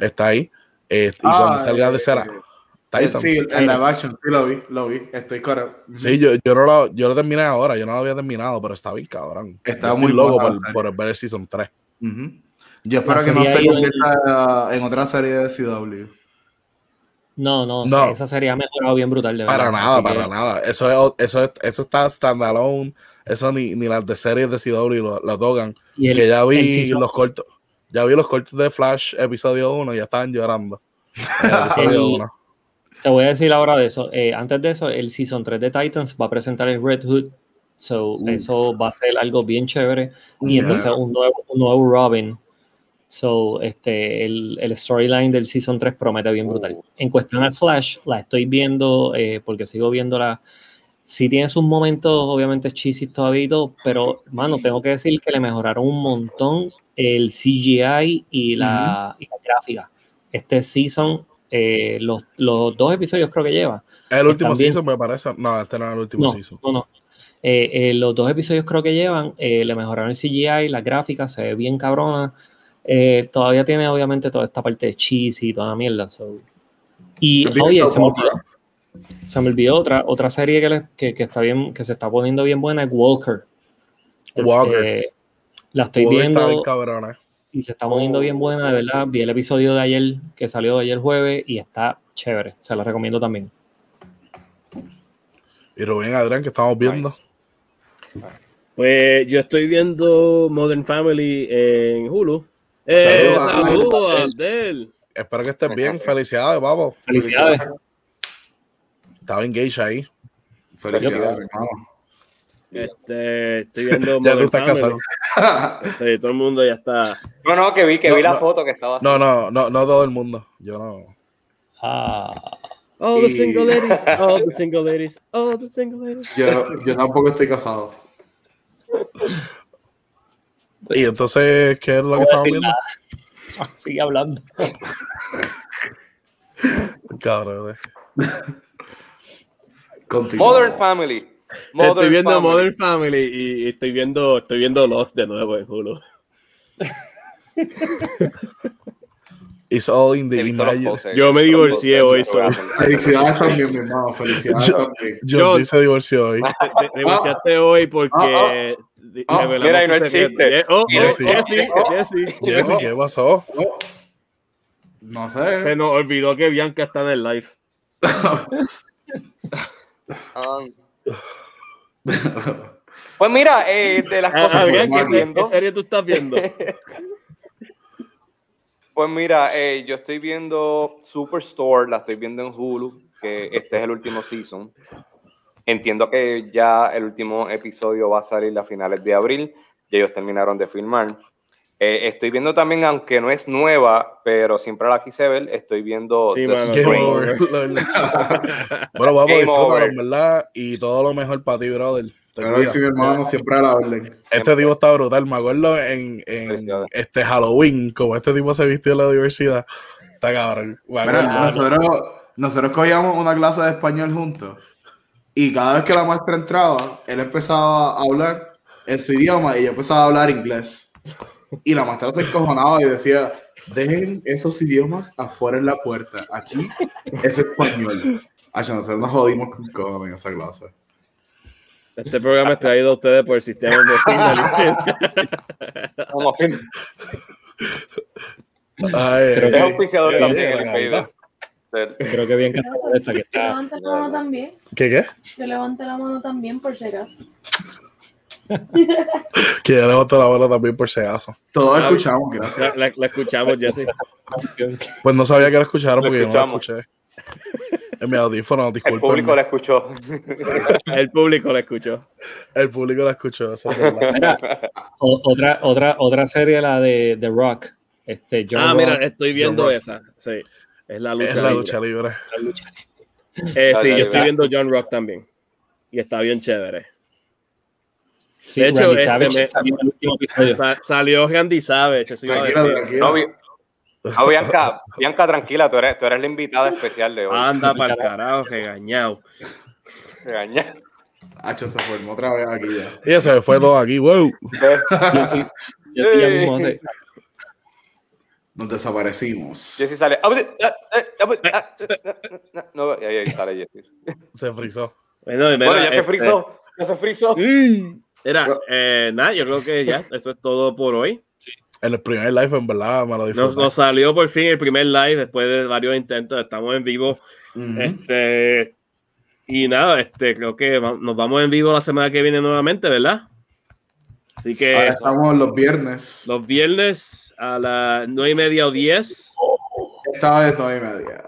Está ahí. Eh, y Ah, cuando salga de eh, cera, eh, Titans. Sí, Sí, en live action, sí lo vi, lo vi. Estoy correcto. yo, yo, no lo, yo lo terminé ahora. Yo no lo había terminado, pero está bien cabrón. Está Yo estoy muy loco la por, por ver el Season 3. Ujú. Yo espero que no se convierta en otra serie de CW. No, no, No. esa serie ha mejorado bien brutal. De Para verdad. nada, Así para que- nada. Eso, es, eso, es- eso está standalone. Eso ni, ni las de series de CW lo, lo tocan. y el- que ya vi los cortos. Ya vi los cortos de Flash episodio 1 y ya estaban llorando. El episodio El- 1. Te voy a decir ahora de eso. Eh, antes de eso, el Season 3 de Titans va a presentar el Red Hood. So, eso va a ser algo bien chévere. Y entonces un nuevo, un nuevo Robin. So, este, el, el storyline del Season 3 promete bien brutal. En cuestión al Flash, la estoy viendo eh, porque sigo viéndola. Sí tiene sus momentos, obviamente, chisis todavía y todo, pero, mano, tengo que decir que le mejoraron un montón el CGI y la, y la gráfica. Este season, eh, los, los dos episodios creo que lleva. El último también- season me parece. No, este no es el último No, season. no, no. Eh, eh, los dos episodios creo que llevan, eh, le mejoraron el CGI, la gráfica se ve bien cabrona. Eh, todavía tiene obviamente toda esta parte de cheese y toda la mierda. so. Y oye, se me olvidó, se me olvidó otra, otra serie que, le- que, que está bien, que se está poniendo bien buena, es Walker. Walker. Eh, la estoy Walker está bien viendo cabrona. y se está poniendo bien buena, de verdad. Vi el episodio de ayer que salió ayer jueves y está chévere. Se la recomiendo también. Y Rubén Adrián, que estamos viendo. Pues yo estoy viendo Modern Family en Hulu. Eh, Saludos, saludos, Abdel. Abdel. Espero que estés bien. Felicidades, vamos. Felicidades. Estaba engaged ahí. Felicidades, hermano. Este, estoy viendo Ya tú estás casado. Sí, todo el mundo ya está. No, no, que vi, que No, vi la no. foto que estaba No, no, no, no todo el mundo. Yo no. Ah, All the single ladies, all the single ladies, all the single ladies. Yo, yo tampoco estoy casado. Y entonces, ¿qué es lo no que estamos viendo? nada. Sigue hablando. Cabrón. eh. Continúa. Modern Family. Modern estoy viendo Family. Modern Family y estoy viendo, estoy viendo Lost de nuevo en Hulu. It's all in the imagine. Yo me divorcié hoy. Felicidades también, mi hermano. Felicidades Yo- también. John John. se divorció hoy. Te, te divorciaste hoy porque Ah, ah, revelamos mira, y no es chiste. Yeah, Oh, oh, Jesse. Jesse, ¿qué pasó? Oh. No Se sé. nos olvidó que Bianca está en el live. Ah. Pues mira, eh, de las Ah, cosas que Adrián, estoy ¿qué, se- viendo, qué serie tú estás viendo? pues mira, eh, yo estoy viendo Superstore, la estoy viendo en Hulu, que este es el último season. Entiendo que ya el último episodio va a salir a finales de abril, ya ellos terminaron de filmar. Eh, estoy viendo también, aunque no es nueva, pero siempre la quise ver, estoy viendo Sí, The mano, Game Strain. over. bueno, vamos, Game disfrútalo, over. en verdad. Y todo lo mejor para ti, brother. Cuidas. sí, mi hermano, siempre a la orden. Este tipo está brutal. Me acuerdo en, en este Halloween, como este tipo se vistió en la universidad. Está cabrón. Mira, nosotros, nosotros cogíamos una clase de español juntos y cada vez que la maestra entraba, él empezaba a hablar en su idioma y yo empezaba a hablar inglés. Y la maestra se encojonaba y decía, Dejen esos idiomas afuera en la puerta. Aquí es español. Ay, nosotros nos jodimos con cojones en esa clase. Este programa está traído a ustedes por el sistema de Vamos, Creo Es que- auspiciador eh, también. Creo que bien que No, esta que Que está. levante la mano también. ¿Qué qué? Que levante la mano también, por si acaso. Que ya levanto la bola también por si acaso. Todos Ah, escuchamos, gracias. La, la- la escuchamos, Jesse. Pues no sabía que la escucharon porque yo no la escuchamos. escuché. En mi audífono, El disculpen. público la escuchó. El público la escuchó. El público la escuchó, eso es verdad. Mira, o- otra, otra, otra serie, la de The Rock. Este, John Ah, mira, estoy viendo esa. Sí. Es la lucha. Es la libre. lucha libre. Eh, La sí, lucha yo estoy viendo John Rock también. Y está bien chévere. sí, de hecho, Randy este, me- salió el último episodio. Sa- salió Randy Savage. No, no, Bianca, Bianca, tranquila, tú eres, tú eres la invitada especial de hoy. Anda para el carajo, regañado. Regaña. Hacho se formó otra vez aquí ya. Y ese se fue todo aquí, wow. Yo sí, yo sí Nos desaparecimos. Jesse sale. No, ahí, ahí sale Jesse. Se frizó. Bueno, y mira, Bueno, ya se este, frizó. Ya se frizó. mm, Mira, eh, nada, yo creo que ya, eso es todo por hoy. El primer live, en verdad, me lo Nos, salió por fin el primer live después de varios intentos. Estamos en vivo. Este, y nada, este, creo que nos vamos en vivo la semana que viene nuevamente, ¿verdad? Así que Ahora estamos los viernes. los viernes a las nueve y media o 10. Esta vez nueve y media.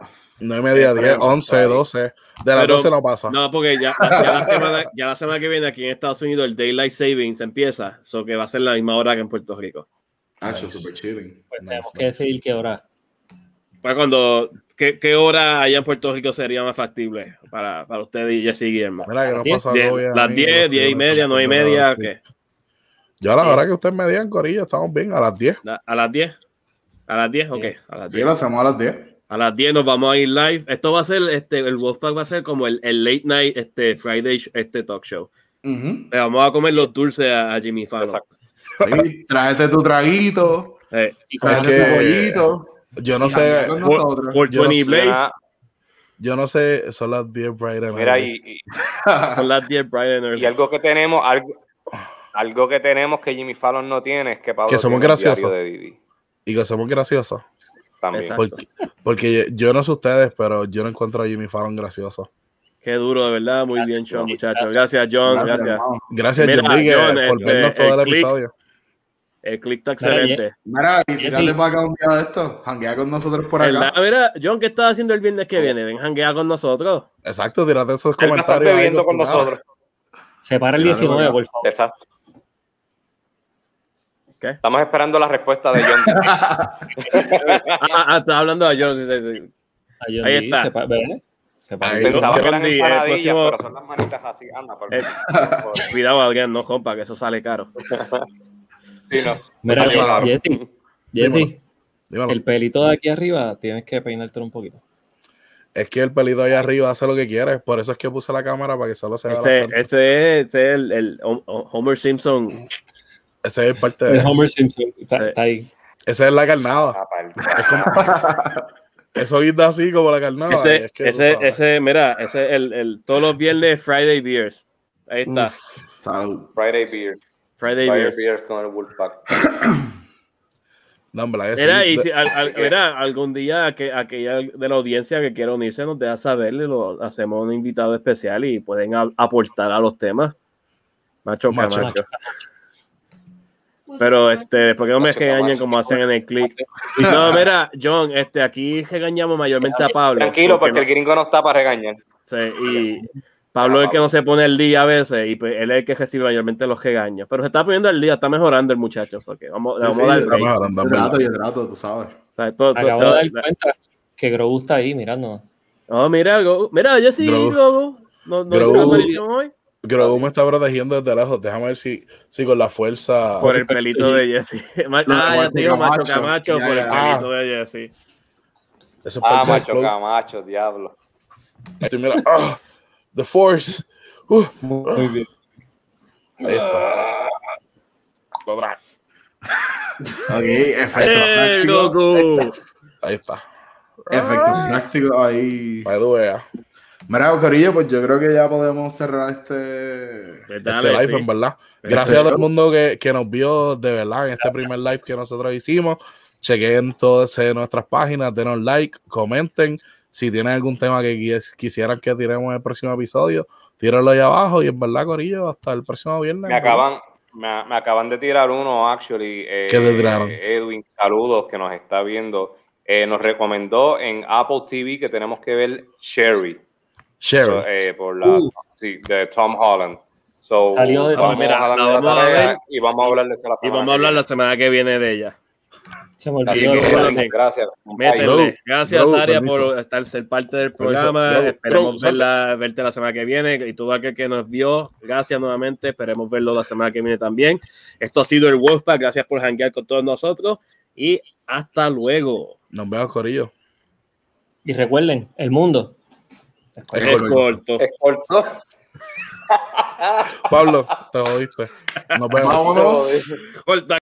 9 y media, 10, Esperemos, 11, ahí. 12. De las Pero- 12 no pasa. No, porque ya, ya la semana, ya la semana que viene aquí en Estados Unidos el Daylight Savings empieza, so que va a ser la misma hora que en Puerto Rico. Hacho, Nice. super chilling. pues Nice, tenemos nice. que decidir qué hora. Pues cuando, ¿qué, qué hora allá en Puerto Rico sería más factible para, para usted y Jesse Guillermo? Mira que no Diez, pasa las mí, 10, los 10 y media, están 9 y media. ¿qué? Yo a la hora que ustedes me digan, Corillo, estamos bien, a las 10. La- ¿A las 10? ¿A las 10? Ok, a las Sí, 10. lo hacemos a las 10. A las 10 nos vamos a ir live. Esto va a ser, este, el Wolfpack va a ser como el, el late night, este Friday, este talk show. Ujú. Le vamos a comer los dulces a, a Jimmy Fallon. Exacto. Sí, tráete tu traguito, Eh, Y tráete que- tu pollito. Yo no sé, for, for Yo no 20 sé. Blaze. Mira, yo no sé, son las 10 bright and mira, y, y- Son las 10 Brian Early. y algo que tenemos, algo, algo que tenemos que Jimmy Fallon no tiene es que Pablo Que somos el graciosos. de Didi Y que somos graciosos. también. Porque, porque yo no sé ustedes, pero yo no encuentro a Jimmy Fallon gracioso. Qué duro, de verdad. Muy bien, Sean, muchachos. Gracias, John. Gracias. Gracias, Mira, Enrique, John, por este, vernos todo el el click. episodio. El click está Mira, excelente. Mira, y sí. para acá un día de esto. Janguea con nosotros por acá. ¿Verdad? Mira, John, ¿qué estás haciendo el viernes que viene? Ven, janguea con nosotros. Exacto, tírate esos comentarios. ahí bebiendo con nosotros. Se para el Claro, 19, ya. por favor. Exacto. ¿Qué? Estamos esperando la respuesta de John. Ah, ah, ah, estás hablando a John. sí, sí, sí. A John Ahí está. se pa- ¿ve? Se para- Ahí Pensaba John que eran empanadillas, próximo- pero son las manitas así. Anda, por, Eh. por- Cuidado, Adrián, no compa, que eso sale caro. sí, no. Mira. Jesse, Jesse, el pelito de aquí arriba tienes que peinártelo un poquito. Es que el pelito ahí arriba hace lo que quiere. Por eso es que puse la cámara para que solo se vea Ese, es, ese es el, el Hom- Homer Simpson. Ese es parte El de. Homer Simpson está, Sí. está ahí. Ese es la carnada. Ah. Es como- Eso guinda así como la carnada. Ese, es que tú ese, ese, mira, ese es el, el, todos los viernes Friday Beers. Ahí está. Salud. Friday Beer. Friday Friday Beers. Beer con el Wolfpack. No. Mira, y si, al- al- mira, algún día que aquella de la audiencia que quiera unirse nos deja saber, y lo hacemos un invitado especial y pueden a- aportar a los temas. Macho, Macho. macho. Pero este, después que no me regañen como hacen en el click. No, mira, John, este, aquí regañamos mayormente a Pablo. Tranquilo, porque el no- gringo no está para regañar. sí, y Pablo es el que no se pone el día a veces y pues, él es el que recibe mayormente los regaños. Pero se está poniendo el día, está mejorando el muchacho. so que vamos, Sí, vamos sí, a dar break. yo trato, tú sabes. O sea, todo- todo- Acabo todo- de dar cuenta que Grogu está ahí mirando. Oh, mira, Go- mira, yo sí, Grogu. No, no Grogu. hoy. Grogu me está protegiendo desde lejos. Déjame ver si, si con la fuerza. Por el pelito de Jesse. Ah, ya te digo, Macho macho Camacho. Por el pelito de Jesse. Eso es Ah, macho, camacho, diablo. Estoy, mira, ah, the Force. Uh, Muy bien. ahí está. Lo trae. Ok, efectos ¡Eh, prácticos. Goku! Ahí está. Efectos prácticos ahí. Para. Mira, Corillo, pues yo creo que ya podemos cerrar este. Pues Este dale, live, sí. en verdad. Este Gracias a todo el mundo que, que nos vio de verdad en este primer live que nosotros hicimos. Chequen todas nuestras páginas, denos like, comenten. Si tienen algún tema que quis- quisieran que tiremos en el próximo episodio, tírenlo ahí abajo. Y en verdad, Corillo, hasta el próximo viernes. Me acaban, me, me acaban de tirar uno, actually. eh, ¿Qué te tiraron? Edwin, saludos, que nos está viendo. Eh, nos recomendó en Apple TV que tenemos que ver Cherry. So, eh, por la, Uh. sí, de Tom Holland. So, Salió de Tom Mira, darle la vamos a ver y vamos a hablarle de la Y semana vamos a hablar la semana que viene de ella. Se me olvidó. Y- que- Gracias, gracias. Métele. Gracias, Aria, permiso. por estar, ser parte del programa. Esperemos verla, verte la semana que viene. Y todo aquel que nos vio, gracias nuevamente. Esperemos verlo la semana que viene también. Esto ha sido el Wolfpack. Gracias por hanguear con todos nosotros. Y hasta luego. Nos vemos, Corillo. Y recuerden, el mundo. Escolto. Escolto. Pablo, te jodiste. Nos vemos. Vámonos. Corta.